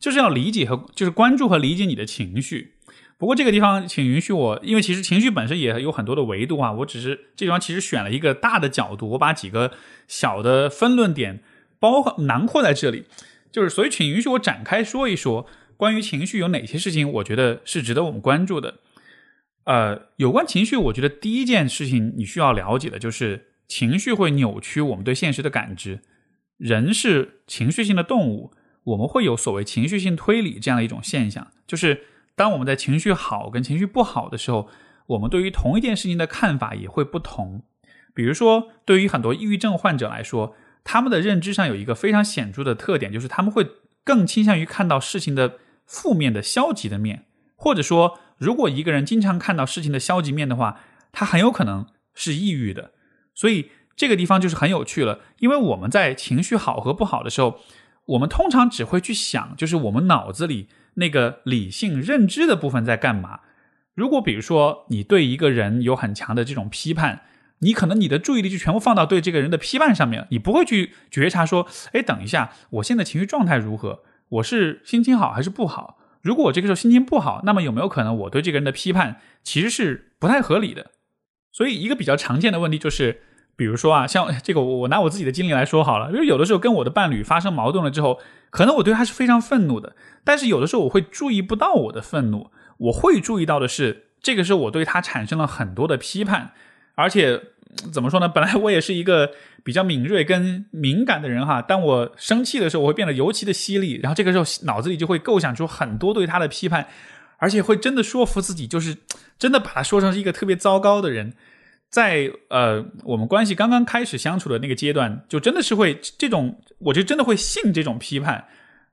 就是要理解和就是关注和理解你的情绪。不过这个地方，请允许我，因为其实情绪本身也有很多的维度啊。我只是这地方其实选了一个大的角度，我把几个小的分论点包囊括在这里。就是，所以请允许我展开说一说关于情绪有哪些事情，我觉得是值得我们关注的。呃，有关情绪，我觉得第一件事情你需要了解的就是，情绪会扭曲我们对现实的感知。人是情绪性的动物，我们会有所谓情绪性推理这样的一种现象，就是。当我们在情绪好跟情绪不好的时候，我们对于同一件事情的看法也会不同。比如说，对于很多抑郁症患者来说，他们的认知上有一个非常显著的特点，就是他们会更倾向于看到事情的负面的消极的面，或者说，如果一个人经常看到事情的消极面的话，他很有可能是抑郁的。所以，这个地方就是很有趣了，因为我们在情绪好和不好的时候，我们通常只会去想，就是我们脑子里那个理性认知的部分在干嘛。如果比如说你对一个人有很强的这种批判，你可能你的注意力就全部放到对这个人的批判上面，你不会去觉察说，哎，等一下，我现在情绪状态如何？我是心情好还是不好？如果我这个时候心情不好，那么有没有可能我对这个人的批判其实是不太合理的？所以一个比较常见的问题就是，比如说啊，像 这个我我拿我自己的经历来说好了，因为有的时候跟我的伴侣发生矛盾了之后，可能我对他是非常愤怒的，但是有的时候我会注意不到我的愤怒，我会注意到的是，这个时候我对他产生了很多的批判，而且。怎么说呢？本来我也是一个比较敏锐跟敏感的人哈。当我生气的时候，我会变得尤其的犀利，然后这个时候脑子里就会构想出很多对他的批判，而且会真的说服自己，就是真的把他说成是一个特别糟糕的人。在呃，我们关系刚刚开始相处的那个阶段，就真的是会这种，我就真的会信这种批判。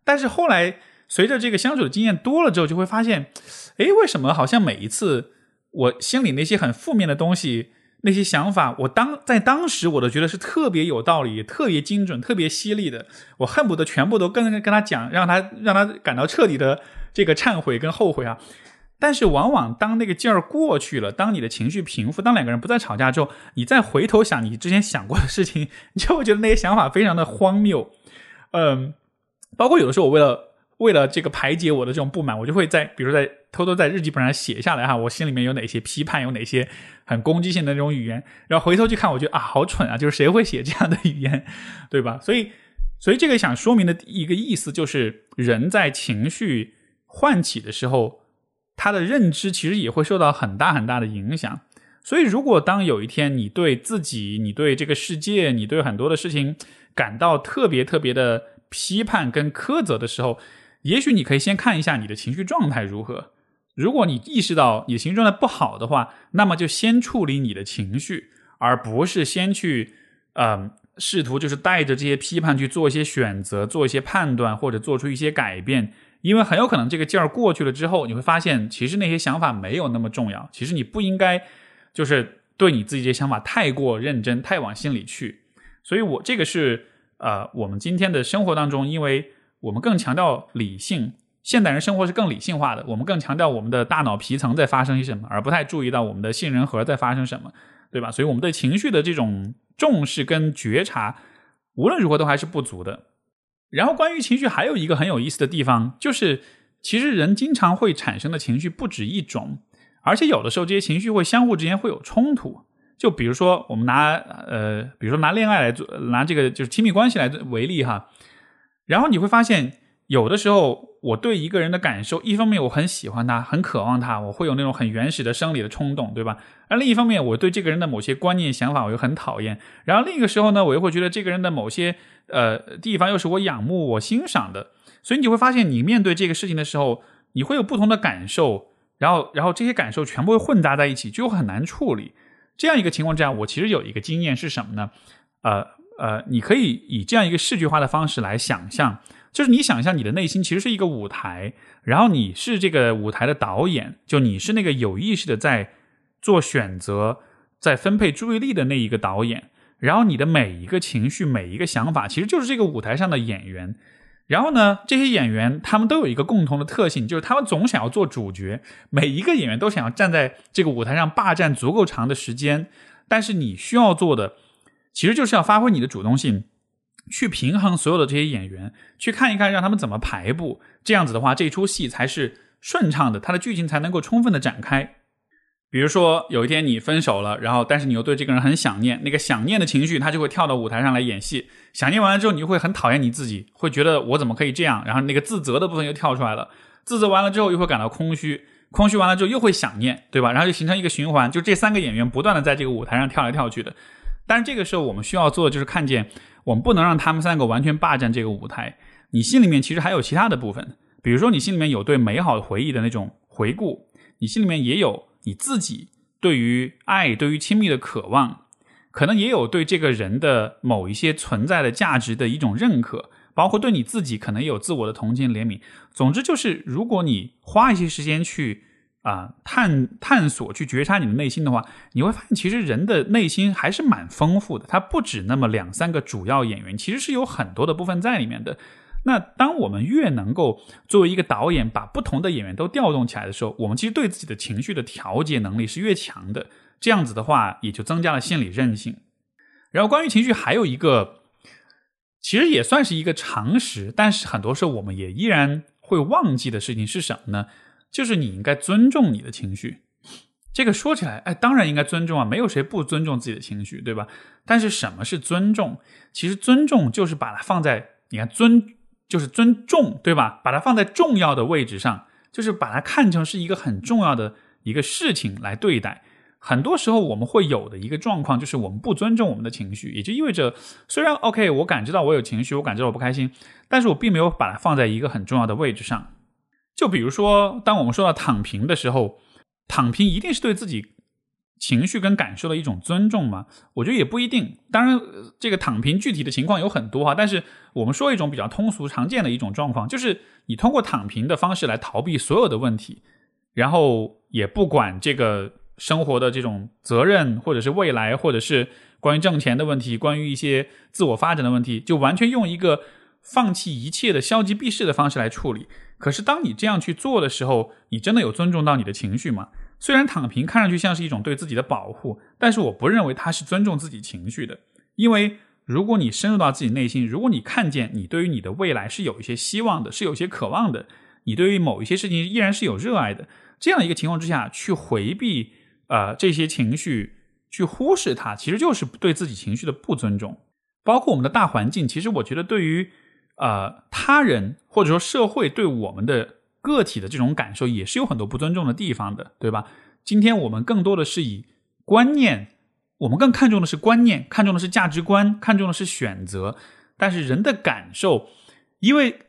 但是后来随着这个相处的经验多了之后，就会发现，哎，为什么好像每一次我心里那些很负面的东西。那些想法，我当在当时我都觉得是特别有道理、特别精准、特别犀利的，我恨不得全部都跟跟他讲，让他让他感到彻底的这个忏悔跟后悔啊。但是往往当那个劲儿过去了，当你的情绪平复，当两个人不再吵架之后，你再回头想你之前想过的事情，你就会觉得那些想法非常的荒谬。嗯，包括有的时候我为了。为了这个排解我的这种不满，我就会在，比如在偷偷在日记本上写下来哈，我心里面有哪些批判，有哪些很攻击性的那种语言，然后回头去看，我觉得啊，好蠢啊，就是谁会写这样的语言，对吧？所以，所以这个想说明的一个意思就是，人在情绪唤起的时候，他的认知其实也会受到很大很大的影响。所以，如果当有一天你对自己、你对这个世界、你对很多的事情感到特别特别的批判跟苛责的时候，也许你可以先看一下你的情绪状态如何。如果你意识到你的情绪状态不好的话，那么就先处理你的情绪，而不是先去，呃，试图就是带着这些批判去做一些选择、做一些判断或者做出一些改变。因为很有可能这个劲儿过去了之后，你会发现其实那些想法没有那么重要。其实你不应该就是对你自己这些想法太过认真、太往心里去。所以我这个是呃，我们今天的生活当中，因为。我们更强调理性，现代人生活是更理性化的。我们更强调我们的大脑皮层在发生些什么，而不太注意到我们的杏仁核在发生什么，对吧？所以我们对情绪的这种重视跟觉察，无论如何都还是不足的。然后，关于情绪还有一个很有意思的地方，就是其实人经常会产生的情绪不止一种，而且有的时候这些情绪会相互之间会有冲突。就比如说，我们拿呃，比如说拿恋爱来做，拿这个就是亲密关系来为例哈。然后你会发现，有的时候我对一个人的感受，一方面我很喜欢他，很渴望他，我会有那种很原始的生理的冲动，对吧？而另一方面，我对这个人的某些观念、想法，我又很讨厌。然后另一个时候呢，我又会觉得这个人的某些呃地方，又是我仰慕、我欣赏的。所以你会发现，你面对这个事情的时候，你会有不同的感受，然后，然后这些感受全部会混杂在一起，就很难处理。这样一个情况之下，我其实有一个经验是什么呢？呃。呃，你可以以这样一个视觉化的方式来想象，就是你想象你的内心其实是一个舞台，然后你是这个舞台的导演，就你是那个有意识的在做选择、在分配注意力的那一个导演，然后你的每一个情绪、每一个想法，其实就是这个舞台上的演员。然后呢，这些演员他们都有一个共同的特性，就是他们总想要做主角，每一个演员都想要站在这个舞台上霸占足够长的时间，但是你需要做的。其实就是要发挥你的主动性，去平衡所有的这些演员，去看一看让他们怎么排布。这样子的话，这出戏才是顺畅的，它的剧情才能够充分的展开。比如说，有一天你分手了，然后但是你又对这个人很想念，那个想念的情绪，他就会跳到舞台上来演戏。想念完了之后，你就会很讨厌你自己，会觉得我怎么可以这样？然后那个自责的部分又跳出来了，自责完了之后又会感到空虚，空虚完了之后又会想念，对吧？然后就形成一个循环，就这三个演员不断的在这个舞台上跳来跳去的。但是这个时候，我们需要做的就是看见，我们不能让他们三个完全霸占这个舞台。你心里面其实还有其他的部分，比如说你心里面有对美好的回忆的那种回顾，你心里面也有你自己对于爱、对于亲密的渴望，可能也有对这个人的某一些存在的价值的一种认可，包括对你自己可能有自我的同情、怜悯。总之就是，如果你花一些时间去啊探探索、去觉察你的内心的话，你会发现，其实人的内心还是蛮丰富的。它不止那么两三个主要演员，其实是有很多的部分在里面的。那当我们越能够作为一个导演，把不同的演员都调动起来的时候，我们其实对自己的情绪的调节能力是越强的。这样子的话，也就增加了心理韧性。然后，关于情绪，还有一个。其实也算是一个常识，但是很多时候我们也依然会忘记的事情是什么呢？就是你应该尊重你的情绪。这个说起来，哎，当然应该尊重啊，没有谁不尊重自己的情绪，对吧？但是什么是尊重？其实尊重就是把它放在，你看尊就是尊重，对吧？把它放在重要的位置上，就是把它看成是一个很重要的一个事情来对待。很多时候我们会有的一个状况，就是我们不尊重我们的情绪，也就意味着，虽然 OK，我感知到我有情绪，我感知到我不开心，但是我并没有把它放在一个很重要的位置上。就比如说，当我们说到躺平的时候，躺平一定是对自己情绪跟感受的一种尊重吗？我觉得也不一定。当然，这个躺平具体的情况有很多哈，但是我们说一种比较通俗常见的一种状况，就是你通过躺平的方式来逃避所有的问题，然后也不管这个。生活的这种责任，或者是未来，或者是关于挣钱的问题，关于一些自我发展的问题，就完全用一个放弃一切的消极避世的方式来处理。可是，当你这样去做的时候，你真的有尊重到你的情绪吗？虽然躺平看上去像是一种对自己的保护，但是我不认为它是尊重自己情绪的。因为如果你深入到自己内心，如果你看见你对于你的未来是有一些希望的，是有些渴望的，你对于某一些事情依然是有热爱的，这样一个情况之下去回避。呃，这些情绪去忽视它，其实就是对自己情绪的不尊重。包括我们的大环境，其实我觉得对于呃他人或者说社会对我们的个体的这种感受，也是有很多不尊重的地方的，对吧？今天我们更多的是以观念，我们更看重的是观念，看重的是价值观，看重的是选择。但是人的感受，因为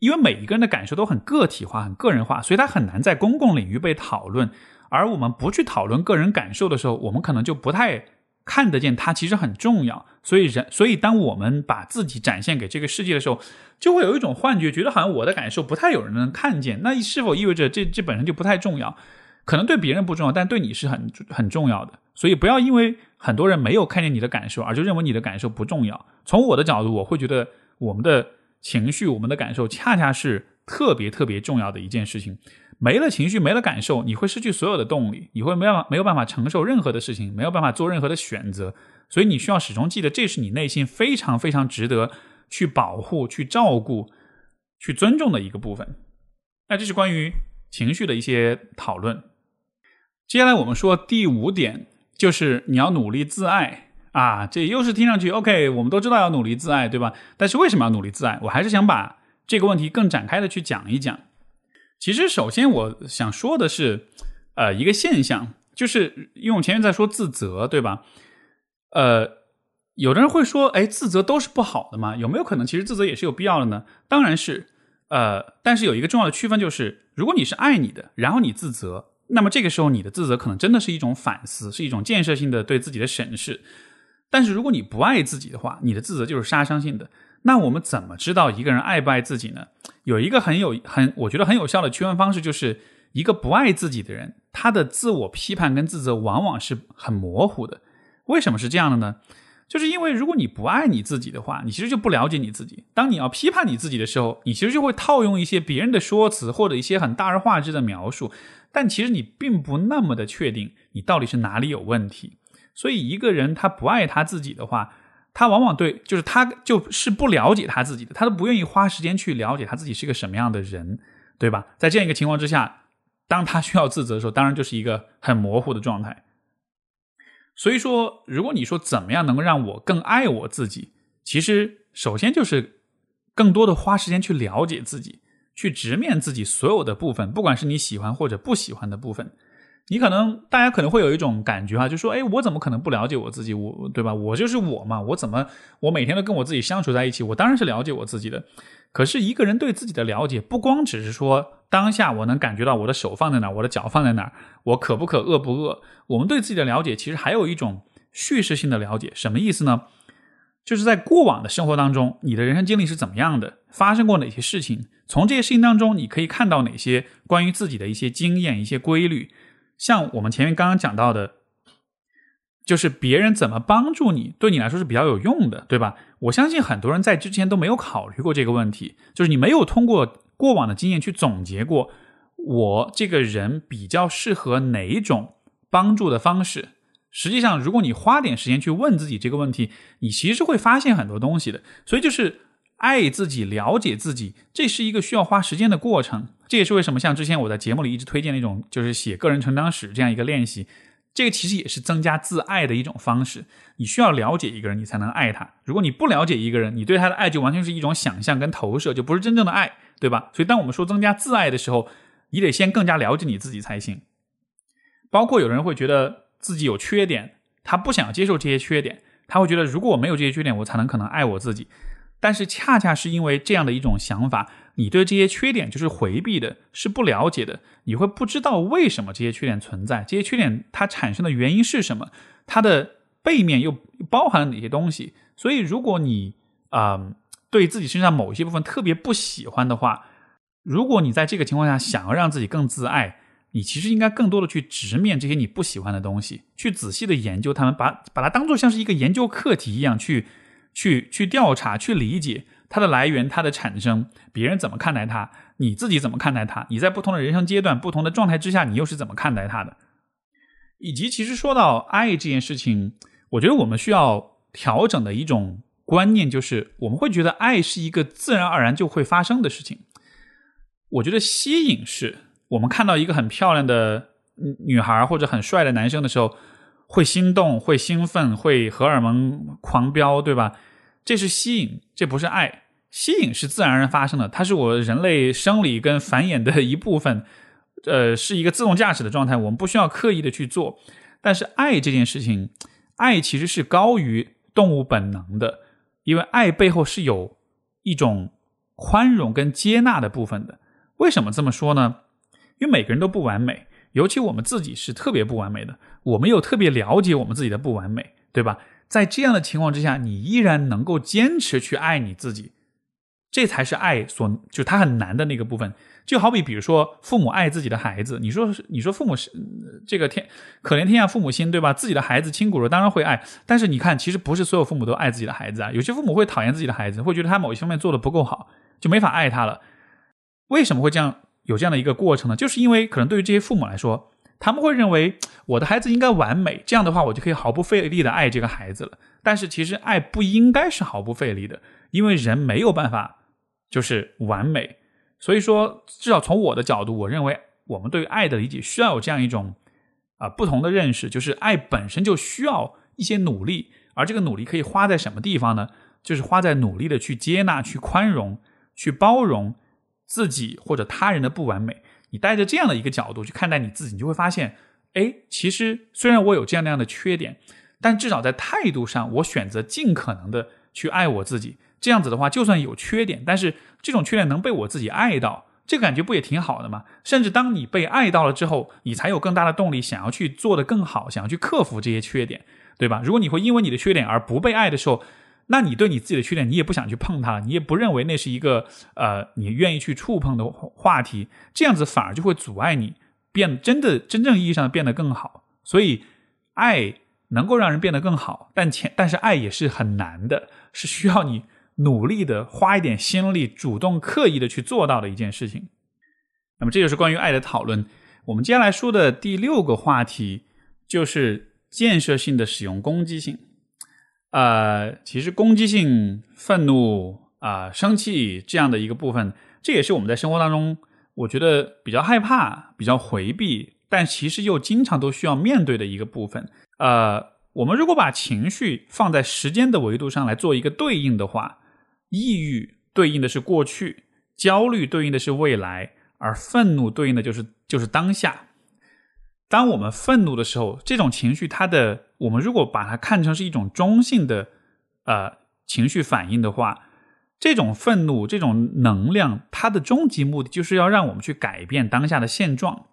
因为每一个人的感受都很个体化、很个人化，所以他很难在公共领域被讨论。而我们不去讨论个人感受的时候，我们可能就不太看得见它其实很重要。所以人，所以当我们把自己展现给这个世界的时候，就会有一种幻觉，觉得好像我的感受不太有人能看见。那是否意味着这这本身就不太重要？可能对别人不重要，但对你是很很重要的。所以不要因为很多人没有看见你的感受，而就认为你的感受不重要。从我的角度，我会觉得我们的情绪、我们的感受，恰恰是特别特别重要的一件事情。没了情绪，没了感受，你会失去所有的动力，你会没办没有办法承受任何的事情，没有办法做任何的选择。所以你需要始终记得，这是你内心非常非常值得去保护、去照顾、去尊重的一个部分。那这是关于情绪的一些讨论。接下来我们说第五点，就是你要努力自爱啊。这又是听上去 OK，我们都知道要努力自爱，对吧？但是为什么要努力自爱？我还是想把这个问题更展开的去讲一讲。其实，首先我想说的是，呃，一个现象，就是因为我前面在说自责，对吧？呃，有的人会说，哎，自责都是不好的吗？有没有可能，其实自责也是有必要的呢？当然是，呃，但是有一个重要的区分，就是如果你是爱你的，然后你自责，那么这个时候你的自责可能真的是一种反思，是一种建设性的对自己的审视。但是如果你不爱自己的话，你的自责就是杀伤性的。那我们怎么知道一个人爱不爱自己呢？有一个很有很我觉得很有效的区分方式，就是一个不爱自己的人，他的自我批判跟自责往往是很模糊的。为什么是这样的呢？就是因为如果你不爱你自己的话，你其实就不了解你自己。当你要批判你自己的时候，你其实就会套用一些别人的说辞或者一些很大而化之的描述，但其实你并不那么的确定你到底是哪里有问题。所以一个人他不爱他自己的话。他往往对，就是他就是不了解他自己的，他都不愿意花时间去了解他自己是个什么样的人，对吧？在这样一个情况之下，当他需要自责的时候，当然就是一个很模糊的状态。所以说，如果你说怎么样能够让我更爱我自己，其实首先就是更多的花时间去了解自己，去直面自己所有的部分，不管是你喜欢或者不喜欢的部分。你可能，大家可能会有一种感觉哈，就说，哎，我怎么可能不了解我自己？我对吧？我就是我嘛，我怎么，我每天都跟我自己相处在一起，我当然是了解我自己的。可是，一个人对自己的了解，不光只是说当下我能感觉到我的手放在哪，我的脚放在哪，我渴不渴，饿不饿。我们对自己的了解，其实还有一种叙事性的了解。什么意思呢？就是在过往的生活当中，你的人生经历是怎么样的，发生过哪些事情，从这些事情当中，你可以看到哪些关于自己的一些经验、一些规律。像我们前面刚刚讲到的，就是别人怎么帮助你，对你来说是比较有用的，对吧？我相信很多人在之前都没有考虑过这个问题，就是你没有通过过往的经验去总结过，我这个人比较适合哪一种帮助的方式。实际上，如果你花点时间去问自己这个问题，你其实会发现很多东西的。所以，就是爱自己、了解自己，这是一个需要花时间的过程。这也是为什么像之前我在节目里一直推荐那种，就是写个人成长史这样一个练习。这个其实也是增加自爱的一种方式。你需要了解一个人，你才能爱他。如果你不了解一个人，你对他的爱就完全是一种想象跟投射，就不是真正的爱，对吧？所以，当我们说增加自爱的时候，你得先更加了解你自己才行。包括有人会觉得。自己有缺点，他不想接受这些缺点，他会觉得如果我没有这些缺点，我才能可能爱我自己。但是恰恰是因为这样的一种想法，你对这些缺点就是回避的，是不了解的，你会不知道为什么这些缺点存在，这些缺点它产生的原因是什么，它的背面又包含了哪些东西。所以，如果你啊对自己身上某一些部分特别不喜欢的话，如果你在这个情况下想要让自己更自爱。你其实应该更多的去直面这些你不喜欢的东西，去仔细的研究它们，把把它当做像是一个研究课题一样去去去调查、去理解它的来源、它的产生，别人怎么看待它，你自己怎么看待它，你在不同的人生阶段、不同的状态之下，你又是怎么看待它的？以及，其实说到爱这件事情，我觉得我们需要调整的一种观念，就是我们会觉得爱是一个自然而然就会发生的事情。我觉得吸引是。我们看到一个很漂亮的女孩或者很帅的男生的时候，会心动、会兴奋、会荷尔蒙狂飙，对吧？这是吸引，这不是爱。吸引是自然而然发生的，它是我人类生理跟繁衍的一部分，呃，是一个自动驾驶的状态，我们不需要刻意的去做。但是爱这件事情，爱其实是高于动物本能的，因为爱背后是有一种宽容跟接纳的部分的。为什么这么说呢？因为每个人都不完美，尤其我们自己是特别不完美的。我们又特别了解我们自己的不完美，对吧？在这样的情况之下，你依然能够坚持去爱你自己，这才是爱所就他很难的那个部分。就好比比如说，父母爱自己的孩子，你说你说父母是这个天可怜天下父母心，对吧？自己的孩子亲骨肉，当然会爱。但是你看，其实不是所有父母都爱自己的孩子啊。有些父母会讨厌自己的孩子，会觉得他某一方面做的不够好，就没法爱他了。为什么会这样？有这样的一个过程呢，就是因为可能对于这些父母来说，他们会认为我的孩子应该完美，这样的话我就可以毫不费力的爱这个孩子了。但是其实爱不应该是毫不费力的，因为人没有办法就是完美。所以说，至少从我的角度，我认为我们对于爱的理解需要有这样一种啊不同的认识，就是爱本身就需要一些努力，而这个努力可以花在什么地方呢？就是花在努力的去接纳、去宽容、去包容。自己或者他人的不完美，你带着这样的一个角度去看待你自己，你就会发现，哎，其实虽然我有这样那样的缺点，但至少在态度上，我选择尽可能的去爱我自己。这样子的话，就算有缺点，但是这种缺点能被我自己爱到，这个感觉不也挺好的吗？甚至当你被爱到了之后，你才有更大的动力想要去做的更好，想要去克服这些缺点，对吧？如果你会因为你的缺点而不被爱的时候，那你对你自己的缺点，你也不想去碰它，你也不认为那是一个呃你愿意去触碰的话题，这样子反而就会阻碍你变真的真正意义上变得更好。所以，爱能够让人变得更好，但前但是爱也是很难的，是需要你努力的花一点心力，主动刻意的去做到的一件事情。那么这就是关于爱的讨论。我们接下来说的第六个话题就是建设性的使用攻击性。呃，其实攻击性、愤怒啊、生气这样的一个部分，这也是我们在生活当中，我觉得比较害怕、比较回避，但其实又经常都需要面对的一个部分。呃，我们如果把情绪放在时间的维度上来做一个对应的话，抑郁对应的是过去，焦虑对应的是未来，而愤怒对应的就是就是当下。当我们愤怒的时候，这种情绪，它的我们如果把它看成是一种中性的呃情绪反应的话，这种愤怒、这种能量，它的终极目的就是要让我们去改变当下的现状。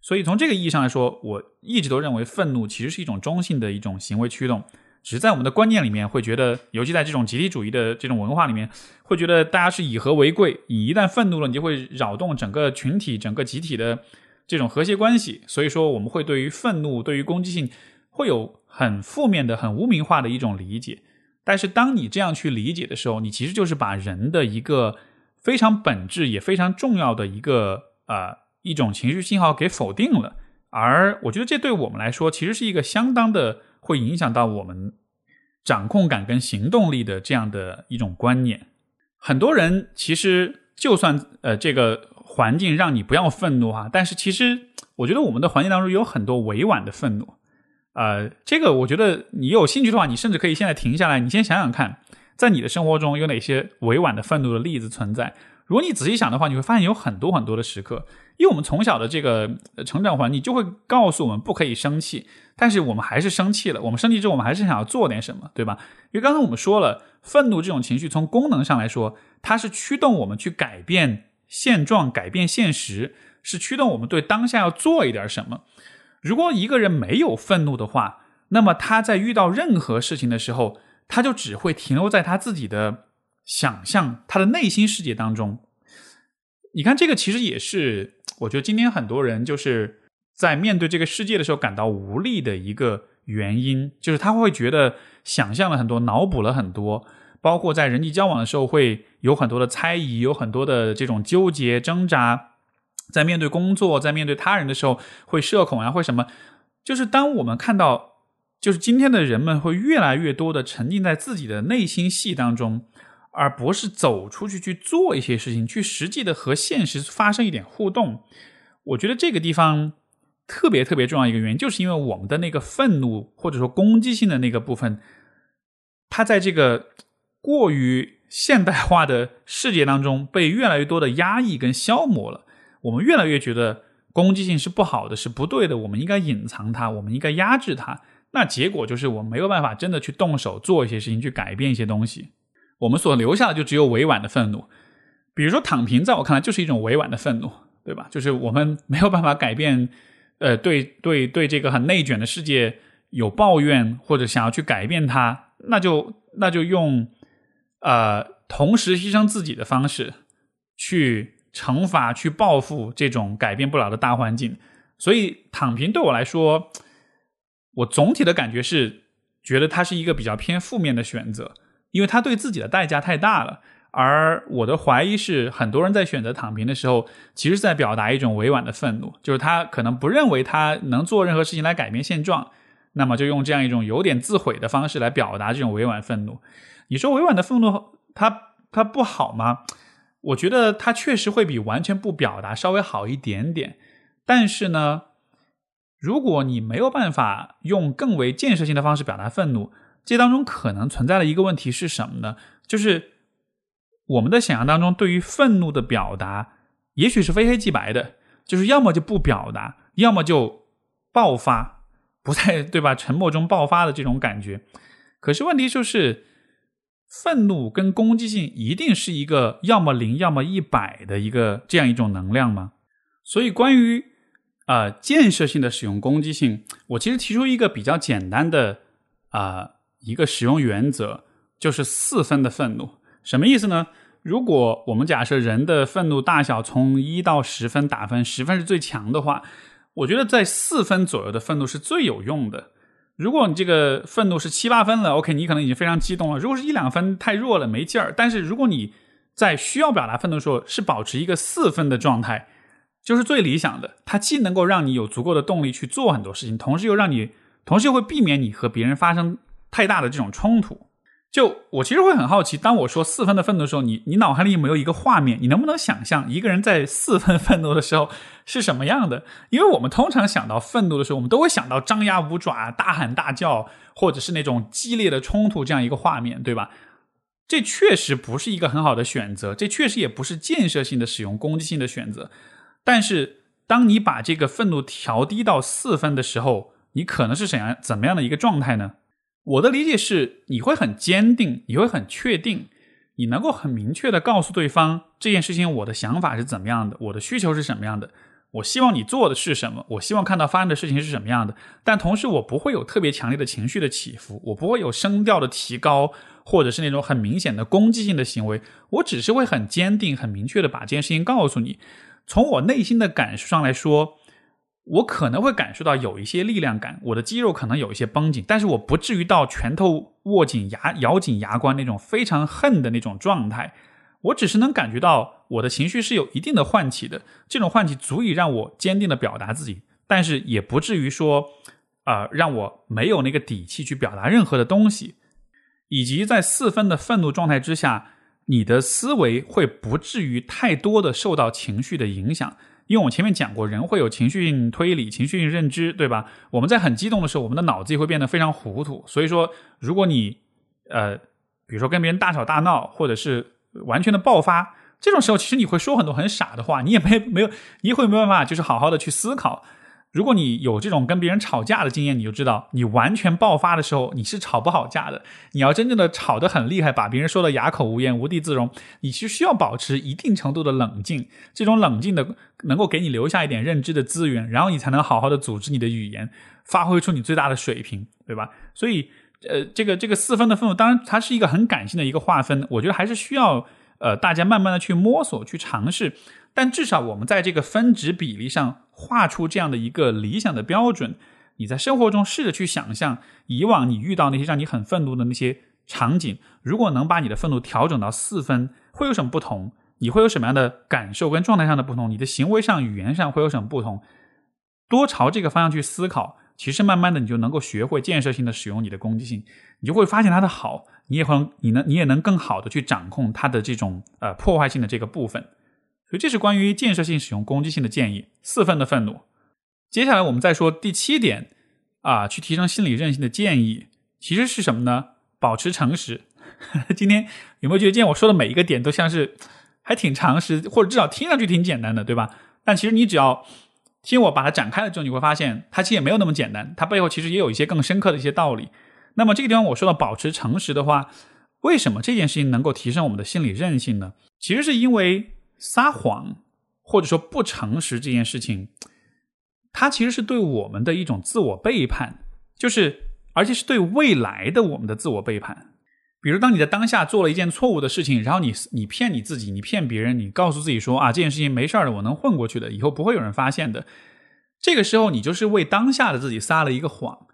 所以从这个意义上来说，我一直都认为愤怒其实是一种中性的一种行为驱动，只是在我们的观念里面会觉得，尤其在这种集体主义的这种文化里面，会觉得大家是以和为贵，你一旦愤怒了，你就会扰动整个群体、整个集体的这种和谐关系。所以说，我们会对于愤怒、对于攻击性会有很负面的、很污名化的一种理解。但是，当你这样去理解的时候，你其实就是把人的一个非常本质也非常重要的一个呃一种情绪信号给否定了。而我觉得这对我们来说，其实是一个相当的会影响到我们掌控感跟行动力的这样的一种观念。很多人其实就算呃这个环境让你不要愤怒哈，但是其实我觉得我们的环境当中有很多委婉的愤怒。呃，这个我觉得你有兴趣的话，你甚至可以现在停下来，你先想想看，在你的生活中有哪些委婉的愤怒的例子存在。如果你仔细想的话，你会发现有很多很多的时刻，因为我们从小的这个成长环境就会告诉我们不可以生气，但是我们还是生气了。我们生气之后，我们还是想要做点什么，对吧？因为刚才我们说了，愤怒这种情绪从功能上来说，它是驱动我们去改变现状、改变现实，是驱动我们对当下要做一点什么。如果一个人没有愤怒的话，那么他在遇到任何事情的时候，他就只会停留在他自己的。想象他的内心世界当中，你看这个其实也是我觉得今天很多人就是在面对这个世界的时候感到无力的一个原因，就是他会觉得想象了很多，脑补了很多，包括在人际交往的时候会有很多的猜疑，有很多的这种纠结挣扎，在面对工作，在面对他人的时候会社恐啊，会什么？就是当我们看到，就是今天的人们会越来越多的沉浸在自己的内心戏当中。而不是走出去去做一些事情，去实际的和现实发生一点互动。我觉得这个地方特别特别重要一个原因，就是因为我们的那个愤怒或者说攻击性的那个部分，它在这个过于现代化的世界当中被越来越多的压抑跟消磨了。我们越来越觉得攻击性是不好的，是不对的，我们应该隐藏它，我们应该压制它。那结果就是我们没有办法真的去动手做一些事情，去改变一些东西。我们所留下的就只有委婉的愤怒，比如说躺平，在我看来就是一种委婉的愤怒，对吧？就是我们没有办法改变，呃，对对对，这个很内卷的世界有抱怨或者想要去改变它，那就那就用呃同时牺牲自己的方式去惩罚、去报复这种改变不了的大环境。所以躺平对我来说，我总体的感觉是觉得它是一个比较偏负面的选择。因为他对自己的代价太大了，而我的怀疑是，很多人在选择躺平的时候，其实在表达一种委婉的愤怒，就是他可能不认为他能做任何事情来改变现状，那么就用这样一种有点自毁的方式来表达这种委婉愤怒。你说委婉的愤怒，它它不好吗？我觉得它确实会比完全不表达稍微好一点点，但是呢，如果你没有办法用更为建设性的方式表达愤怒，这当中可能存在的一个问题是什么呢？就是我们的想象当中，对于愤怒的表达，也许是非黑即白的，就是要么就不表达，要么就爆发，不在对吧？沉默中爆发的这种感觉。可是问题就是，愤怒跟攻击性一定是一个要么零，要么一百的一个这样一种能量吗？所以，关于啊建设性的使用攻击性，我其实提出一个比较简单的啊。一个使用原则就是四分的愤怒，什么意思呢？如果我们假设人的愤怒大小从一到十分打分，十分是最强的话，我觉得在四分左右的愤怒是最有用的。如果你这个愤怒是七八分了，OK，你可能已经非常激动了。如果是一两分，太弱了，没劲儿。但是如果你在需要表达愤怒的时候，是保持一个四分的状态，就是最理想的。它既能够让你有足够的动力去做很多事情，同时又让你，同时又会避免你和别人发生。太大的这种冲突，就我其实会很好奇，当我说四分的愤怒的时候，你你脑海里有没有一个画面？你能不能想象一个人在四分愤怒的时候是什么样的？因为我们通常想到愤怒的时候，我们都会想到张牙舞爪、大喊大叫，或者是那种激烈的冲突这样一个画面，对吧？这确实不是一个很好的选择，这确实也不是建设性的使用攻击性的选择。但是，当你把这个愤怒调低到四分的时候，你可能是怎样怎么样的一个状态呢？我的理解是，你会很坚定，你会很确定，你能够很明确的告诉对方这件事情，我的想法是怎么样的，我的需求是什么样的。我希望你做的是什么，我希望看到发生的事情是什么样的，但同时我不会有特别强烈的情绪的起伏，我不会有声调的提高，或者是那种很明显的攻击性的行为，我只是会很坚定、很明确的把这件事情告诉你。从我内心的感受上来说，我可能会感受到有一些力量感，我的肌肉可能有一些绷紧，但是我不至于到拳头握紧、牙咬紧牙关那种非常恨的那种状态。我只是能感觉到我的情绪是有一定的唤起的，这种唤起足以让我坚定的表达自己，但是也不至于说，啊，让我没有那个底气去表达任何的东西，以及在四分的愤怒状态之下，你的思维会不至于太多的受到情绪的影响，因为我前面讲过，人会有情绪性推理、情绪性认知，对吧？我们在很激动的时候，我们的脑子也会变得非常糊涂，所以说，如果你，呃，比如说跟别人大吵大闹，或者是完全的爆发，这种时候其实你会说很多很傻的话，你也没没有，你也会没办法，就是好好的去思考。如果你有这种跟别人吵架的经验，你就知道，你完全爆发的时候，你是吵不好架的。你要真正的吵得很厉害，把别人说的哑口无言、无地自容，你是需要保持一定程度的冷静。这种冷静的能够给你留下一点认知的资源，然后你才能好好的组织你的语言，发挥出你最大的水平，对吧？所以。呃，这个这个四分的愤怒，当然它是一个很感性的一个划分，我觉得还是需要呃大家慢慢的去摸索去尝试，但至少我们在这个分值比例上画出这样的一个理想的标准，你在生活中试着去想象，以往你遇到那些让你很愤怒的那些场景，如果能把你的愤怒调整到四分，会有什么不同？你会有什么样的感受跟状态上的不同？你的行为上、语言上会有什么不同？多朝这个方向去思考。其实慢慢的，你就能够学会建设性的使用你的攻击性，你就会发现它的好，你也会，你能，你也能更好的去掌控它的这种呃破坏性的这个部分。所以这是关于建设性使用攻击性的建议。四分的愤怒。接下来我们再说第七点啊，去提升心理韧性的建议，其实是什么呢？保持诚实。今天有没有觉得今天我说的每一个点都像是还挺常识，或者至少听上去挺简单的，对吧？但其实你只要。听我把它展开了之后，你会发现它其实也没有那么简单，它背后其实也有一些更深刻的一些道理。那么这个地方我说到保持诚实的话，为什么这件事情能够提升我们的心理韧性呢？其实是因为撒谎或者说不诚实这件事情，它其实是对我们的一种自我背叛，就是而且是对未来的我们的自我背叛。比如，当你在当下做了一件错误的事情，然后你你骗你自己，你骗别人，你告诉自己说啊，这件事情没事儿的，我能混过去的，以后不会有人发现的。这个时候，你就是为当下的自己撒了一个谎，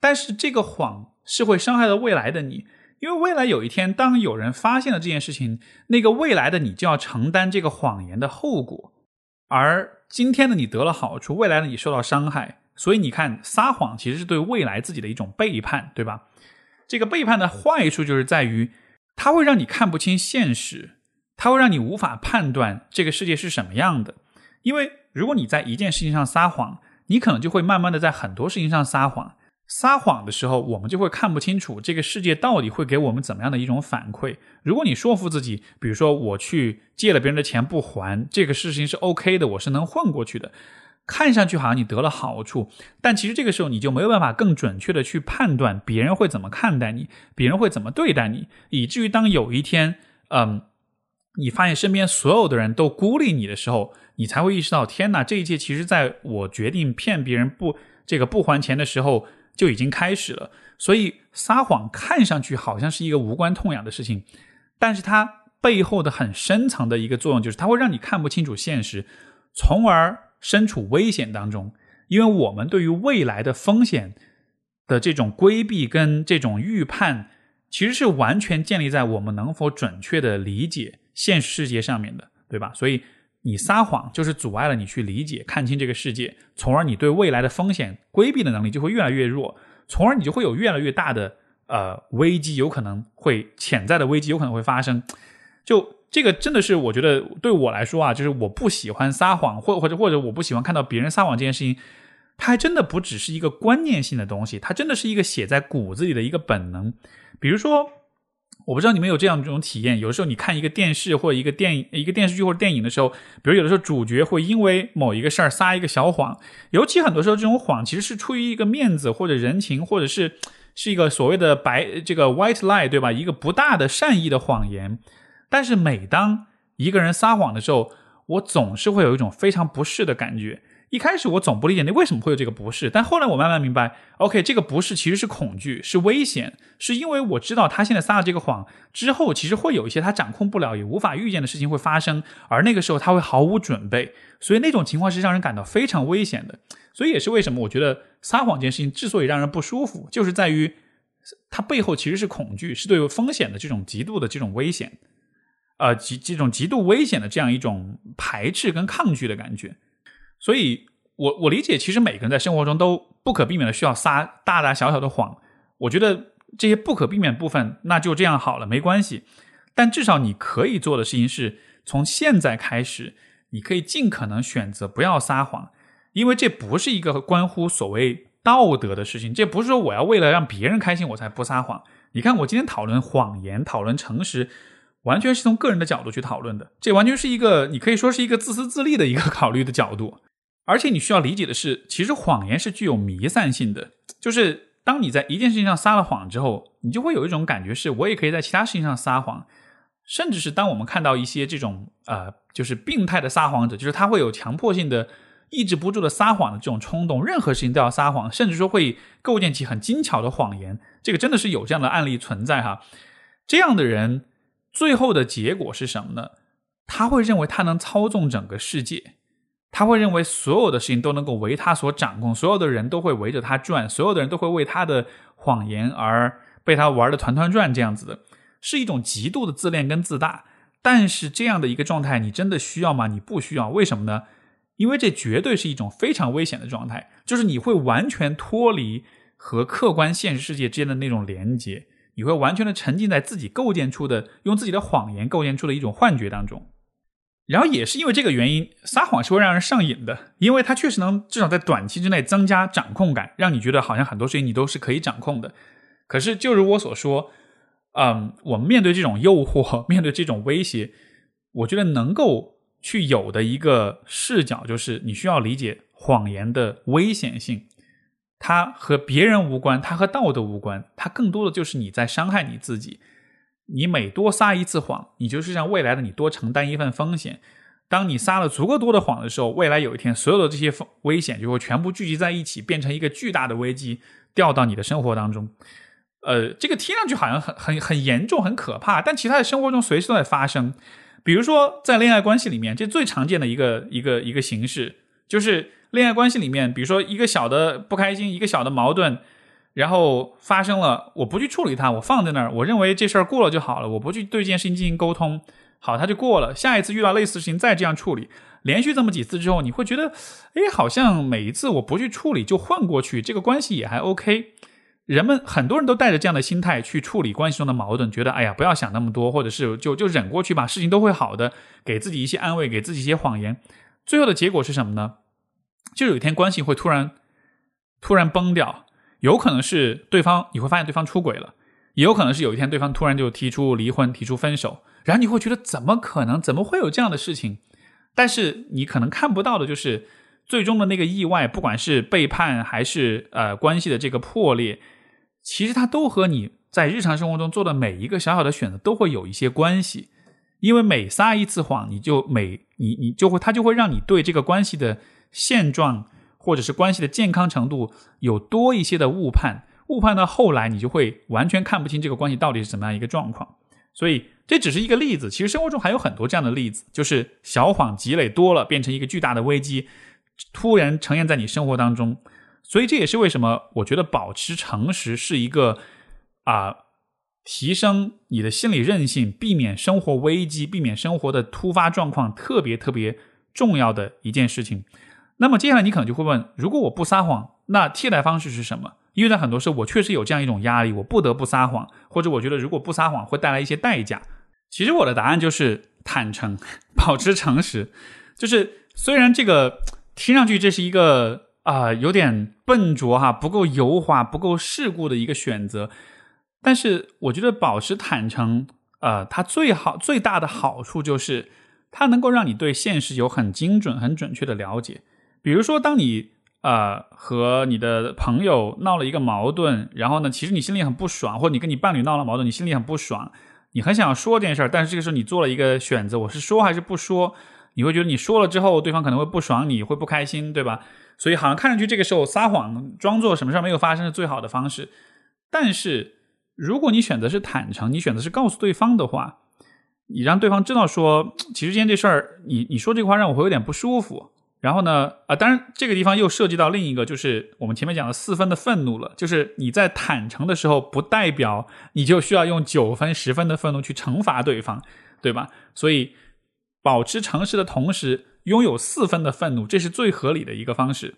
但是这个谎是会伤害到未来的你，因为未来有一天，当有人发现了这件事情，那个未来的你就要承担这个谎言的后果，而今天的你得了好处，未来的你受到伤害，所以你看，撒谎其实是对未来自己的一种背叛，对吧？这个背叛的坏处就是在于，它会让你看不清现实，它会让你无法判断这个世界是什么样的。因为如果你在一件事情上撒谎，你可能就会慢慢的在很多事情上撒谎。撒谎的时候，我们就会看不清楚这个世界到底会给我们怎么样的一种反馈。如果你说服自己，比如说我去借了别人的钱不还，这个事情是 OK 的，我是能混过去的。看上去好像你得了好处，但其实这个时候你就没有办法更准确的去判断别人会怎么看待你，别人会怎么对待你，以至于当有一天，嗯，你发现身边所有的人都孤立你的时候，你才会意识到，天哪，这一切其实在我决定骗别人不这个不还钱的时候就已经开始了。所以撒谎看上去好像是一个无关痛痒的事情，但是它背后的很深层的一个作用就是它会让你看不清楚现实，从而。身处危险当中，因为我们对于未来的风险的这种规避跟这种预判，其实是完全建立在我们能否准确的理解现实世界上面的，对吧？所以你撒谎就是阻碍了你去理解、看清这个世界，从而你对未来的风险规避的能力就会越来越弱，从而你就会有越来越大的呃危机，有可能会潜在的危机有可能会发生，就。这个真的是我觉得对我来说啊，就是我不喜欢撒谎，或或者或者我不喜欢看到别人撒谎这件事情，它还真的不只是一个观念性的东西，它真的是一个写在骨子里的一个本能。比如说，我不知道你们有这样这种体验，有时候你看一个电视或者一个电影、一个电视剧或者电影的时候，比如有的时候主角会因为某一个事儿撒一个小谎，尤其很多时候这种谎其实是出于一个面子或者人情，或者是是一个所谓的白这个 white lie，对吧？一个不大的善意的谎言。但是每当一个人撒谎的时候，我总是会有一种非常不适的感觉。一开始我总不理解你为什么会有这个不适，但后来我慢慢明白，OK，这个不适其实是恐惧，是危险，是因为我知道他现在撒了这个谎之后，其实会有一些他掌控不了也无法预见的事情会发生，而那个时候他会毫无准备，所以那种情况是让人感到非常危险的。所以也是为什么我觉得撒谎这件事情之所以让人不舒服，就是在于它背后其实是恐惧，是对风险的这种极度的这种危险，呃，极这种极度危险的这样一种排斥跟抗拒的感觉。所以，我我理解，其实每个人在生活中都不可避免的需要撒大大小小的谎。我觉得这些不可避免部分，那就这样好了，没关系。但至少你可以做的事情是，从现在开始，你可以尽可能选择不要撒谎，因为这不是一个关乎所谓道德的事情。这不是说我要为了让别人开心我才不撒谎。你看，我今天讨论谎言，讨论诚实，完全是从个人的角度去讨论的。这完全是一个，你可以说是一个自私自利的一个考虑的角度。而且你需要理解的是，其实谎言是具有弥散性的。就是当你在一件事情上撒了谎之后，你就会有一种感觉，是我也可以在其他事情上撒谎。甚至是当我们看到一些这种呃，就是病态的撒谎者，就是他会有强迫性的、抑制不住的撒谎的这种冲动，任何事情都要撒谎，甚至说会构建起很精巧的谎言。这个真的是有这样的案例存在哈。这样的人最后的结果是什么呢？他会认为他能操纵整个世界。他会认为所有的事情都能够为他所掌控，所有的人都会围着他转，所有的人都会为他的谎言而被他玩的团团转，这样子的，是一种极度的自恋跟自大。但是这样的一个状态，你真的需要吗？你不需要。为什么呢？因为这绝对是一种非常危险的状态，就是你会完全脱离和客观现实世界之间的那种连接，你会完全的沉浸在自己构建出的、用自己的谎言构建出的一种幻觉当中。然后也是因为这个原因，撒谎是会让人上瘾的，因为它确实能至少在短期之内增加掌控感，让你觉得好像很多事情你都是可以掌控的。可是，就如我所说，嗯，我们面对这种诱惑，面对这种威胁，我觉得能够去有的一个视角，就是你需要理解谎言的危险性，它和别人无关，它和道德无关，它更多的就是你在伤害你自己。你每多撒一次谎，你就是让未来的你多承担一份风险。当你撒了足够多的谎的时候，未来有一天，所有的这些风危险就会全部聚集在一起，变成一个巨大的危机，掉到你的生活当中。呃，这个听上去好像很很很严重、很可怕，但其他的生活中随时都在发生。比如说，在恋爱关系里面，这最常见的一个一个一个形式，就是恋爱关系里面，比如说一个小的不开心，一个小的矛盾。然后发生了，我不去处理它，我放在那儿，我认为这事儿过了就好了，我不去对这件事情进行沟通，好，它就过了。下一次遇到类似事情再这样处理，连续这么几次之后，你会觉得，哎，好像每一次我不去处理就混过去，这个关系也还 OK。人们很多人都带着这样的心态去处理关系中的矛盾，觉得，哎呀，不要想那么多，或者是就就忍过去吧，事情都会好的，给自己一些安慰，给自己一些谎言。最后的结果是什么呢？就有一天关系会突然突然崩掉。有可能是对方，你会发现对方出轨了；也有可能是有一天对方突然就提出离婚、提出分手，然后你会觉得怎么可能？怎么会有这样的事情？但是你可能看不到的就是最终的那个意外，不管是背叛还是呃关系的这个破裂，其实它都和你在日常生活中做的每一个小小的选择都会有一些关系。因为每撒一次谎，你就每你你就会，它就会让你对这个关系的现状。或者是关系的健康程度有多一些的误判，误判到后来你就会完全看不清这个关系到底是怎么样一个状况。所以这只是一个例子，其实生活中还有很多这样的例子，就是小谎积累多了，变成一个巨大的危机，突然呈现在你生活当中。所以这也是为什么我觉得保持诚实是一个啊，提升你的心理韧性，避免生活危机，避免生活的突发状况特别特别重要的一件事情。那么接下来你可能就会问：如果我不撒谎，那替代方式是什么？因为在很多时候，我确实有这样一种压力，我不得不撒谎，或者我觉得如果不撒谎会带来一些代价。其实我的答案就是坦诚，保持诚实。就是虽然这个听上去这是一个啊有点笨拙哈，不够油滑、不够世故的一个选择，但是我觉得保持坦诚，呃，它最好最大的好处就是它能够让你对现实有很精准、很准确的了解。比如说，当你呃和你的朋友闹了一个矛盾，然后呢，其实你心里很不爽，或者你跟你伴侣闹了矛盾，你心里很不爽，你很想要说这件事儿，但是这个时候你做了一个选择，我是说还是不说？你会觉得你说了之后，对方可能会不爽，你会不开心，对吧？所以好像看上去这个时候撒谎，装作什么事儿没有发生是最好的方式。但是如果你选择是坦诚，你选择是告诉对方的话，你让对方知道说，其实今天这事儿，你你说这话让我会有点不舒服。然后呢，啊，当然这个地方又涉及到另一个，就是我们前面讲的四分的愤怒了。就是你在坦诚的时候，不代表你就需要用九分、十分的愤怒去惩罚对方，对吧？所以保持诚实的同时，拥有四分的愤怒，这是最合理的一个方式。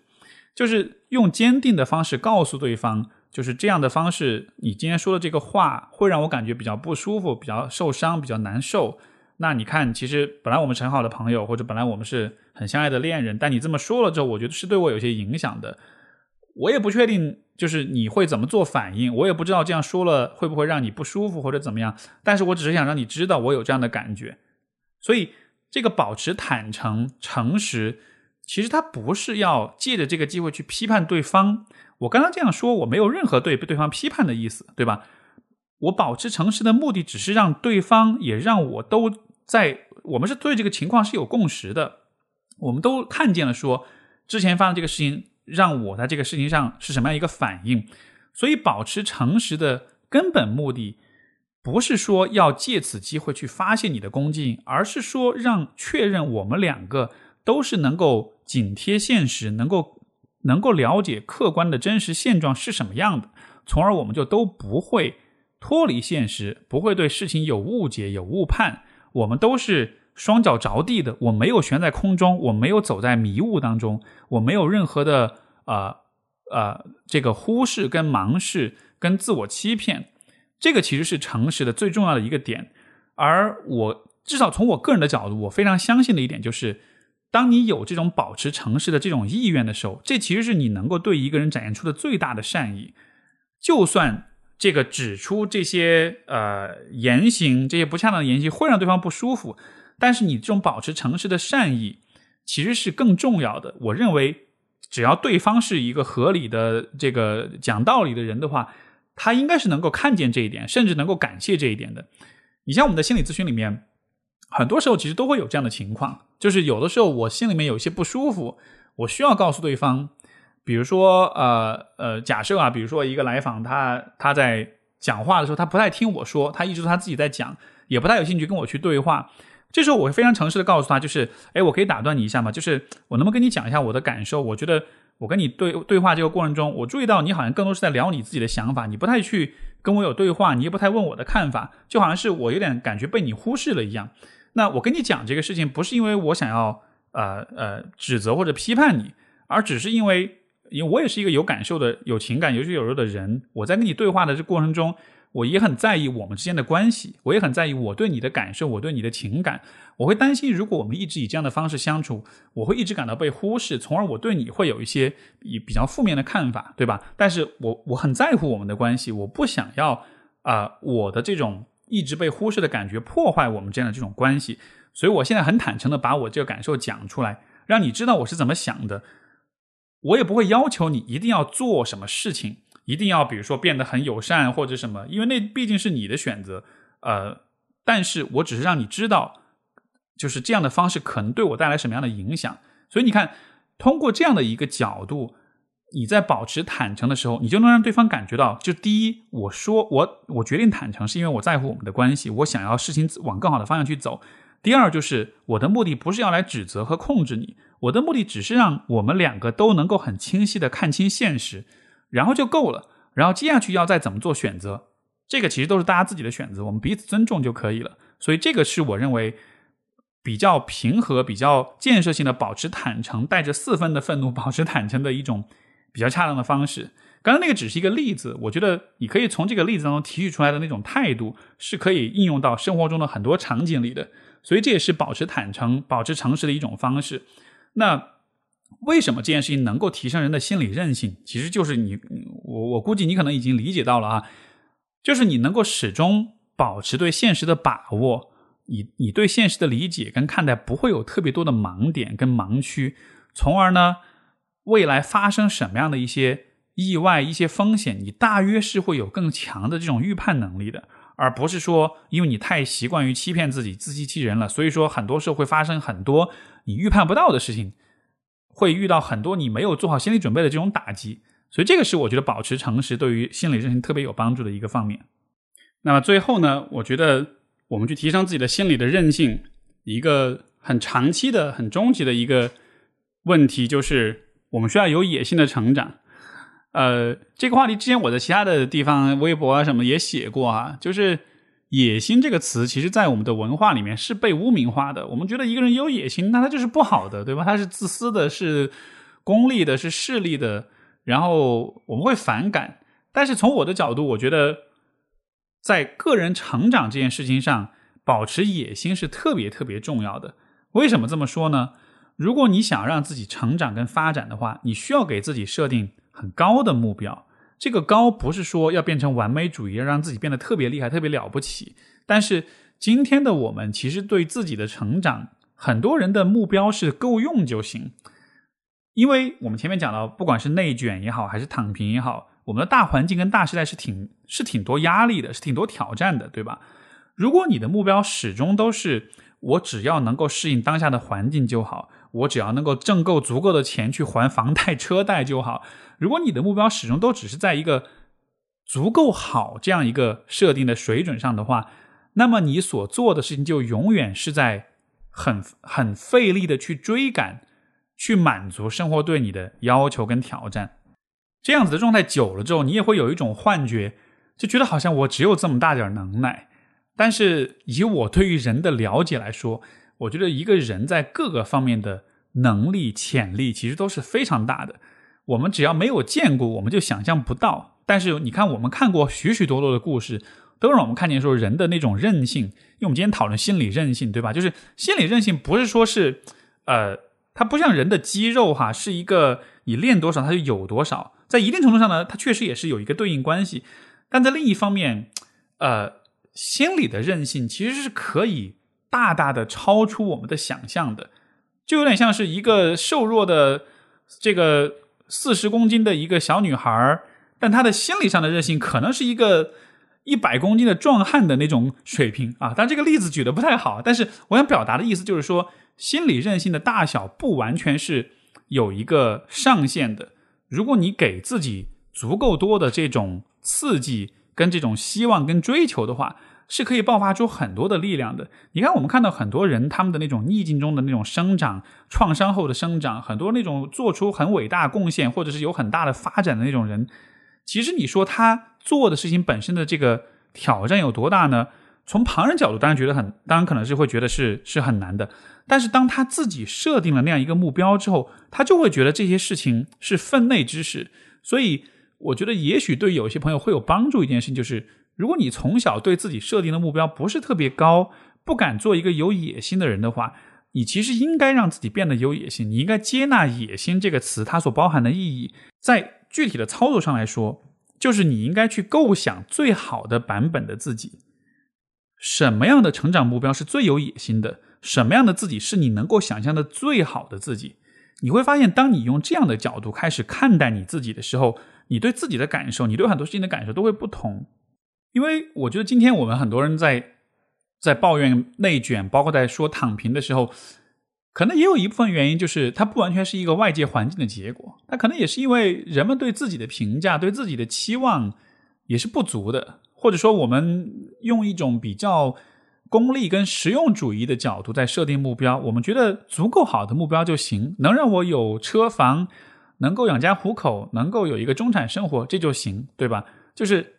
就是用坚定的方式告诉对方，就是这样的方式，你今天说的这个话会让我感觉比较不舒服，比较受伤，比较难受。那你看，其实本来我们是很好的朋友，或者本来我们是很相爱的恋人，但你这么说了之后，我觉得是对我有些影响的。我也不确定，就是你会怎么做反应，我也不知道这样说了会不会让你不舒服或者怎么样。但是我只是想让你知道我有这样的感觉。所以，这个保持坦诚、诚实，其实他不是要借着这个机会去批判对方。我刚刚这样说，我没有任何对对方批判的意思，对吧？我保持诚实的目的，只是让对方也让我都。在我们是对这个情况是有共识的，我们都看见了，说之前发生这个事情让我在这个事情上是什么样一个反应，所以保持诚实的根本目的不是说要借此机会去发泄你的恭敬，而是说让确认我们两个都是能够紧贴现实，能够能够了解客观的真实现状是什么样的，从而我们就都不会脱离现实，不会对事情有误解、有误判。我们都是双脚着地的，我没有悬在空中，我没有走在迷雾当中，我没有任何的呃呃这个忽视跟盲视跟自我欺骗，这个其实是诚实的最重要的一个点。而我至少从我个人的角度，我非常相信的一点就是，当你有这种保持诚实的这种意愿的时候，这其实是你能够对一个人展现出的最大的善意，就算。这个指出这些呃言行，这些不恰当的言行会让对方不舒服，但是你这种保持诚实的善意其实是更重要的。我认为，只要对方是一个合理的、这个讲道理的人的话，他应该是能够看见这一点，甚至能够感谢这一点的。你像我们的心理咨询里面，很多时候其实都会有这样的情况，就是有的时候我心里面有些不舒服，我需要告诉对方。比如说，呃呃，假设啊，比如说一个来访，他他在讲话的时候，他不太听我说，他一直他自己在讲，也不太有兴趣跟我去对话。这时候，我会非常诚实的告诉他，就是，哎，我可以打断你一下吗？就是我能不能跟你讲一下我的感受？我觉得我跟你对对话这个过程中，我注意到你好像更多是在聊你自己的想法，你不太去跟我有对话，你也不太问我的看法，就好像是我有点感觉被你忽视了一样。那我跟你讲这个事情，不是因为我想要呃呃指责或者批判你，而只是因为。因为我也是一个有感受的、有情感、有血有肉的人，我在跟你对话的这过程中，我也很在意我们之间的关系，我也很在意我对你的感受，我对你的情感，我会担心，如果我们一直以这样的方式相处，我会一直感到被忽视，从而我对你会有一些比比较负面的看法，对吧？但是我我很在乎我们的关系，我不想要啊，我的这种一直被忽视的感觉破坏我们之间的这种关系，所以我现在很坦诚的把我这个感受讲出来，让你知道我是怎么想的。我也不会要求你一定要做什么事情，一定要比如说变得很友善或者什么，因为那毕竟是你的选择。呃，但是我只是让你知道，就是这样的方式可能对我带来什么样的影响。所以你看，通过这样的一个角度，你在保持坦诚的时候，你就能让对方感觉到，就第一，我说我我决定坦诚，是因为我在乎我们的关系，我想要事情往更好的方向去走。第二，就是我的目的不是要来指责和控制你。我的目的只是让我们两个都能够很清晰的看清现实，然后就够了。然后接下去要再怎么做选择，这个其实都是大家自己的选择，我们彼此尊重就可以了。所以这个是我认为比较平和、比较建设性的保持坦诚，带着四分的愤怒 保持坦诚的一种比较恰当的方式。刚刚那个只是一个例子，我觉得你可以从这个例子当中提取出来的那种态度，是可以应用到生活中的很多场景里的。所以这也是保持坦诚、保持诚实的一种方式。那为什么这件事情能够提升人的心理韧性？其实就是你，我我估计你可能已经理解到了啊，就是你能够始终保持对现实的把握，你你对现实的理解跟看待不会有特别多的盲点跟盲区，从而呢，未来发生什么样的一些意外、一些风险，你大约是会有更强的这种预判能力的。而不是说因为你太习惯于欺骗自己、自欺欺人了，所以说很多时候会发生很多你预判不到的事情，会遇到很多你没有做好心理准备的这种打击。所以这个是我觉得保持诚实对于心理韧性特别有帮助的一个方面。那么最后呢，我觉得我们去提升自己的心理的韧性，一个很长期的、很终极的一个问题就是，我们需要有野心的成长。呃，这个话题之前我在其他的地方微博啊什么也写过啊，就是野心这个词，其实在我们的文化里面是被污名化的。我们觉得一个人有野心，那他就是不好的，对吧？他是自私的，是功利的，是势利的。然后我们会反感，但是从我的角度，我觉得在个人成长这件事情上，保持野心是特别特别重要的。为什么这么说呢？如果你想让自己成长跟发展的话，你需要给自己设定很高的目标。这个高不是说要变成完美主义，要让自己变得特别厉害、特别了不起。但是今天的我们，其实对自己的成长，很多人的目标是够用就行。因为我们前面讲到，不管是内卷也好，还是躺平也好，我们的大环境跟大时代是挺是挺多压力的，是挺多挑战的，对吧？如果你的目标始终都是我只要能够适应当下的环境就好，我只要能够挣够足够的钱去还房贷车贷就好。如果你的目标始终都只是在一个足够好这样一个设定的水准上的话，那么你所做的事情就永远是在很很费力的去追赶。去满足生活对你的要求跟挑战，这样子的状态久了之后，你也会有一种幻觉，就觉得好像我只有这么大点能耐。但是以我对于人的了解来说，我觉得一个人在各个方面的能力潜力其实都是非常大的。我们只要没有见过，我们就想象不到。但是你看，我们看过许许多多的故事，都让我们看见说人的那种韧性。因为我们今天讨论心理韧性，对吧？就是心理韧性不是说是呃。它不像人的肌肉哈，是一个你练多少它就有多少，在一定程度上呢，它确实也是有一个对应关系。但在另一方面，呃，心理的韧性其实是可以大大的超出我们的想象的，就有点像是一个瘦弱的这个四十公斤的一个小女孩，但她的心理上的韧性可能是一个一百公斤的壮汉的那种水平啊。但这个例子举的不太好，但是我想表达的意思就是说。心理韧性的大小不完全是有一个上限的。如果你给自己足够多的这种刺激、跟这种希望、跟追求的话，是可以爆发出很多的力量的。你看，我们看到很多人他们的那种逆境中的那种生长、创伤后的生长，很多那种做出很伟大贡献或者是有很大的发展的那种人，其实你说他做的事情本身的这个挑战有多大呢？从旁人角度，当然觉得很，当然可能是会觉得是是很难的。但是当他自己设定了那样一个目标之后，他就会觉得这些事情是分内之事。所以，我觉得也许对有些朋友会有帮助。一件事情就是，如果你从小对自己设定的目标不是特别高，不敢做一个有野心的人的话，你其实应该让自己变得有野心。你应该接纳“野心”这个词它所包含的意义。在具体的操作上来说，就是你应该去构想最好的版本的自己。什么样的成长目标是最有野心的？什么样的自己是你能够想象的最好的自己？你会发现，当你用这样的角度开始看待你自己的时候，你对自己的感受，你对很多事情的感受都会不同。因为我觉得今天我们很多人在在抱怨内卷，包括在说躺平的时候，可能也有一部分原因就是它不完全是一个外界环境的结果，它可能也是因为人们对自己的评价、对自己的期望也是不足的。或者说，我们用一种比较功利跟实用主义的角度在设定目标，我们觉得足够好的目标就行，能让我有车房，能够养家糊口，能够有一个中产生活，这就行，对吧？就是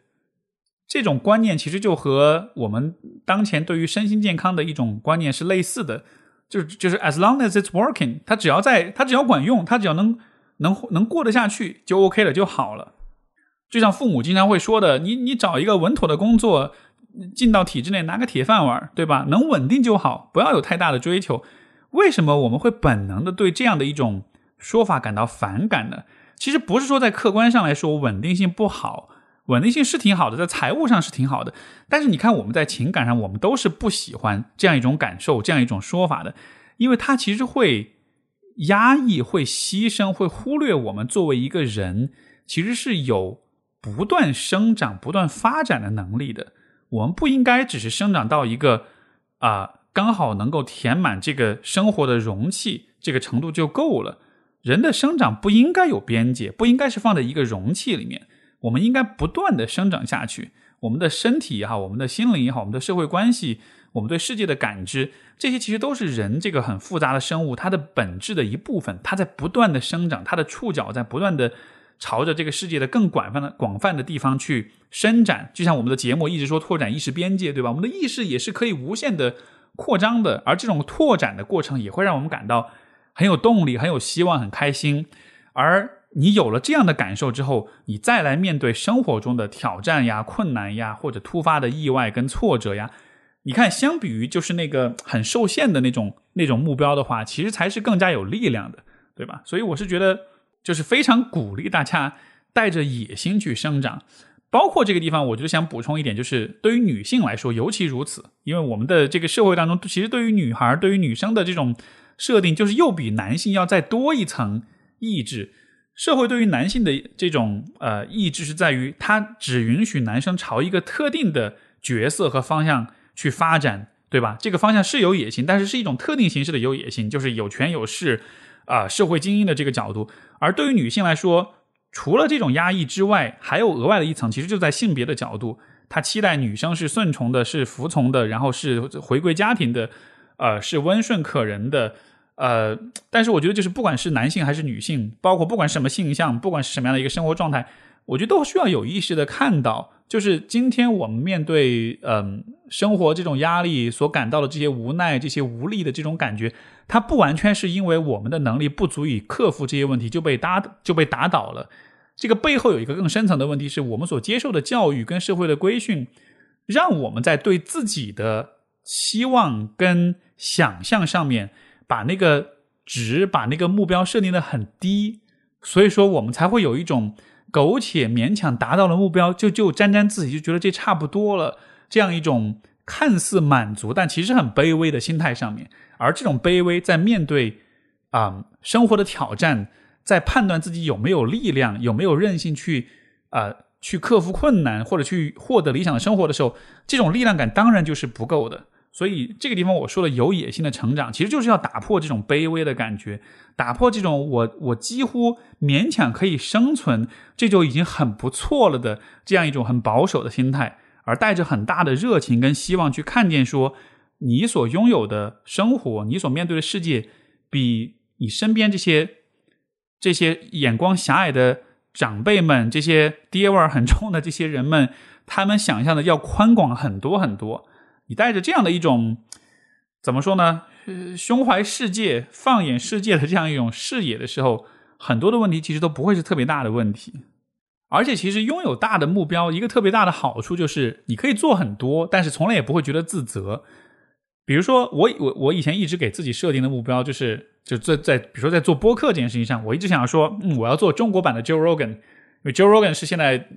这种观念，其实就和我们当前对于身心健康的一种观念是类似的，就是就是 as long as it's working，它只要在，它只要管用，它只要能能能过得下去，就 OK 了，就好了。就像父母经常会说的，你你找一个稳妥的工作，进到体制内拿个铁饭碗，对吧？能稳定就好，不要有太大的追求。为什么我们会本能的对这样的一种说法感到反感呢？其实不是说在客观上来说稳定性不好，稳定性是挺好的，在财务上是挺好的。但是你看我们在情感上，我们都是不喜欢这样一种感受、这样一种说法的，因为它其实会压抑、会牺牲、会忽略我们作为一个人其实是有。不断生长、不断发展的能力的，我们不应该只是生长到一个啊刚好能够填满这个生活的容器这个程度就够了。人的生长不应该有边界，不应该是放在一个容器里面。我们应该不断的生长下去。我们的身体也好，我们的心灵也好，我们的社会关系，我们对世界的感知，这些其实都是人这个很复杂的生物它的本质的一部分。它在不断的生长，它的触角在不断的朝着这个世界的更广泛的广泛的地方去伸展。就像我们的节目一直说拓展意识边界，对吧？我们的意识也是可以无限的扩张的，而这种拓展的过程也会让我们感到很有动力、很有希望、很开心。而你有了这样的感受之后，你再来面对生活中的挑战呀、困难呀，或者突发的意外跟挫折呀，你看，相比于就是那个很受限的那种那种目标的话，其实才是更加有力量的，对吧？所以我是觉得，就是非常鼓励大家带着野心去生长。包括这个地方，我就想补充一点，就是对于女性来说尤其如此，因为我们的这个社会当中，其实对于女孩、对于女生的这种设定，就是又比男性要再多一层意志。社会对于男性的这种呃意志是在于，他只允许男生朝一个特定的角色和方向去发展，对吧？这个方向是有野心，但是是一种特定形式的有野心，就是有权有势，啊，社会精英的这个角度。而对于女性来说，除了这种压抑之外，还有额外的一层，其实就在性别的角度，他期待女生是顺从的，是服从的，然后是回归家庭的，呃，是温顺可人的。呃，但是我觉得，就是不管是男性还是女性，包括不管什么性向，不管是什么样的一个生活状态，我觉得都需要有意识的看到，就是今天我们面对嗯生活这种压力所感到的这些无奈、这些无力的这种感觉，它不完全是因为我们的能力不足以克服这些问题就被打就被打倒了。这个背后有一个更深层的问题，是我们所接受的教育跟社会的规训，让我们在对自己的期望跟想象上面。把那个值，把那个目标设定的很低，所以说我们才会有一种苟且勉强达到了目标就就沾沾自喜，就觉得这差不多了，这样一种看似满足但其实很卑微的心态上面。而这种卑微，在面对啊生活的挑战，在判断自己有没有力量、有没有韧性去啊去克服困难或者去获得理想的生活的时候，这种力量感当然就是不够的。所以这个地方我说的有野心的成长，其实就是要打破这种卑微的感觉，打破这种我我几乎勉强可以生存，这就已经很不错了的这样一种很保守的心态，而带着很大的热情跟希望去看见说，你所拥有的生活，你所面对的世界，比你身边这些这些眼光狭隘的长辈们，这些爹味儿很重的这些人们，他们想象的要宽广很多很多。你带着这样的一种怎么说呢？胸怀世界、放眼世界的这样一种视野的时候，很多的问题其实都不会是特别大的问题。而且，其实拥有大的目标，一个特别大的好处就是你可以做很多，但是从来也不会觉得自责。比如说，我我我以前一直给自己设定的目标就是，就在在比如说在做播客这件事情上，我一直想要说，嗯，我要做中国版的 Joe Rogan，因为 Joe Rogan 是现在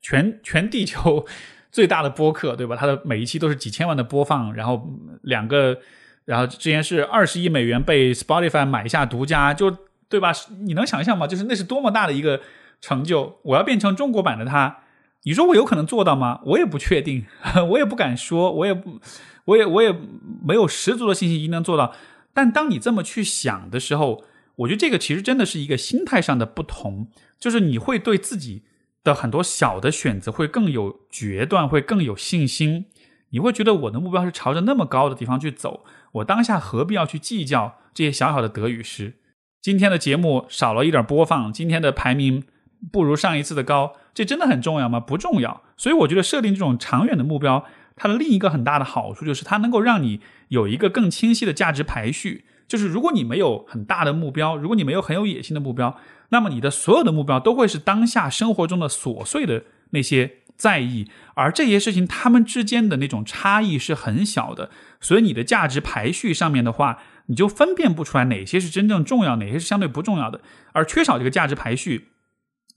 全全地球。最大的播客，对吧？它的每一期都是几千万的播放，然后两个，然后之前是二十亿美元被 Spotify 买下独家，就对吧？你能想象吗？就是那是多么大的一个成就！我要变成中国版的它，你说我有可能做到吗？我也不确定，我也不敢说，我也不，我也我也没有十足的信心一定能做到。但当你这么去想的时候，我觉得这个其实真的是一个心态上的不同，就是你会对自己。的很多小的选择会更有决断，会更有信心。你会觉得我的目标是朝着那么高的地方去走，我当下何必要去计较这些小小的得与失？今天的节目少了一点播放，今天的排名不如上一次的高，这真的很重要吗？不重要。所以我觉得设定这种长远的目标，它的另一个很大的好处就是它能够让你有一个更清晰的价值排序。就是如果你没有很大的目标，如果你没有很有野心的目标。那么你的所有的目标都会是当下生活中的琐碎的那些在意，而这些事情它们之间的那种差异是很小的，所以你的价值排序上面的话，你就分辨不出来哪些是真正重要，哪些是相对不重要的。而缺少这个价值排序，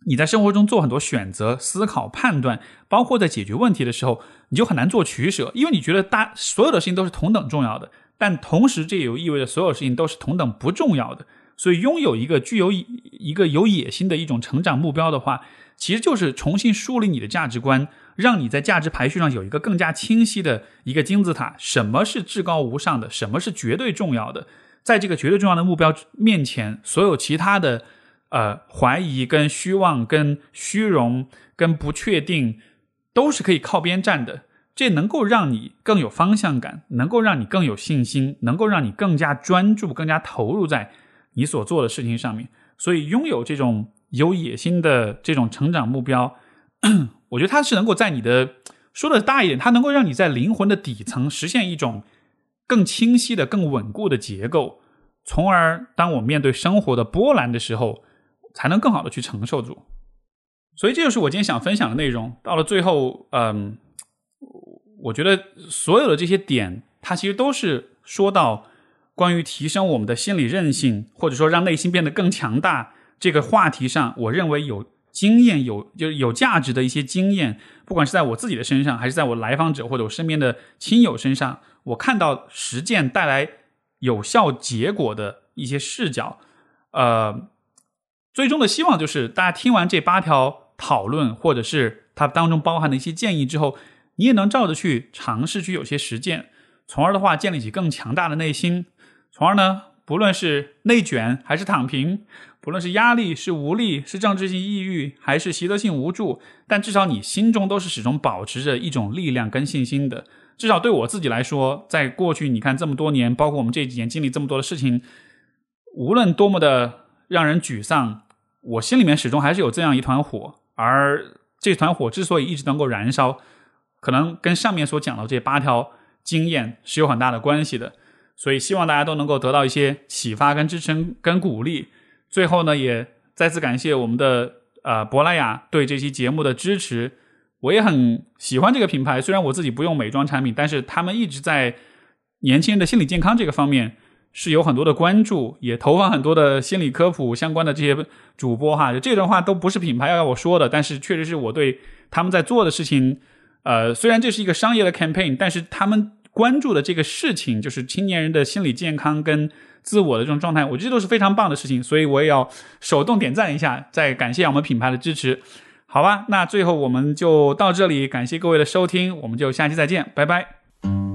你在生活中做很多选择、思考、判断，包括在解决问题的时候，你就很难做取舍，因为你觉得大所有的事情都是同等重要的，但同时这也意味着所有事情都是同等不重要的。所以，拥有一个具有一个有野心的一种成长目标的话，其实就是重新梳理你的价值观，让你在价值排序上有一个更加清晰的一个金字塔。什么是至高无上的？什么是绝对重要的？在这个绝对重要的目标面前，所有其他的呃怀疑、跟虚妄、跟虚荣、跟不确定，都是可以靠边站的。这能够让你更有方向感，能够让你更有信心，能够让你更加专注、更加投入在你所做的事情上面。所以，拥有这种有野心的这种成长目标，我觉得它是能够在你的说的大一点，它能够让你在灵魂的底层实现一种更清晰的、更稳固的结构，从而当我面对生活的波澜的时候，才能更好的去承受住。所以，这就是我今天想分享的内容。到了最后，嗯。我觉得所有的这些点，它其实都是说到关于提升我们的心理韧性，或者说让内心变得更强大这个话题上。我认为有经验、有就是有价值的一些经验，不管是在我自己的身上，还是在我来访者或者我身边的亲友身上，我看到实践带来有效结果的一些视角。呃，最终的希望就是大家听完这八条讨论，或者是它当中包含的一些建议之后。你也能照着去尝试去有些实践，从而的话建立起更强大的内心，从而呢，不论是内卷还是躺平，不论是压力是无力是政治性抑郁还是习得性无助，但至少你心中都是始终保持着一种力量跟信心的。至少对我自己来说，在过去你看这么多年，包括我们这几年经历这么多的事情，无论多么的让人沮丧，我心里面始终还是有这样一团火，而这团火之所以一直能够燃烧。可能跟上面所讲的这八条经验是有很大的关系的，所以希望大家都能够得到一些启发、跟支撑、跟鼓励。最后呢，也再次感谢我们的呃珀莱雅对这期节目的支持。我也很喜欢这个品牌，虽然我自己不用美妆产品，但是他们一直在年轻人的心理健康这个方面是有很多的关注，也投放很多的心理科普相关的这些主播哈。这段话都不是品牌要要我说的，但是确实是我对他们在做的事情。呃，虽然这是一个商业的 campaign，但是他们关注的这个事情，就是青年人的心理健康跟自我的这种状态，我觉得都是非常棒的事情，所以我也要手动点赞一下，再感谢我们品牌的支持，好吧？那最后我们就到这里，感谢各位的收听，我们就下期再见，拜拜。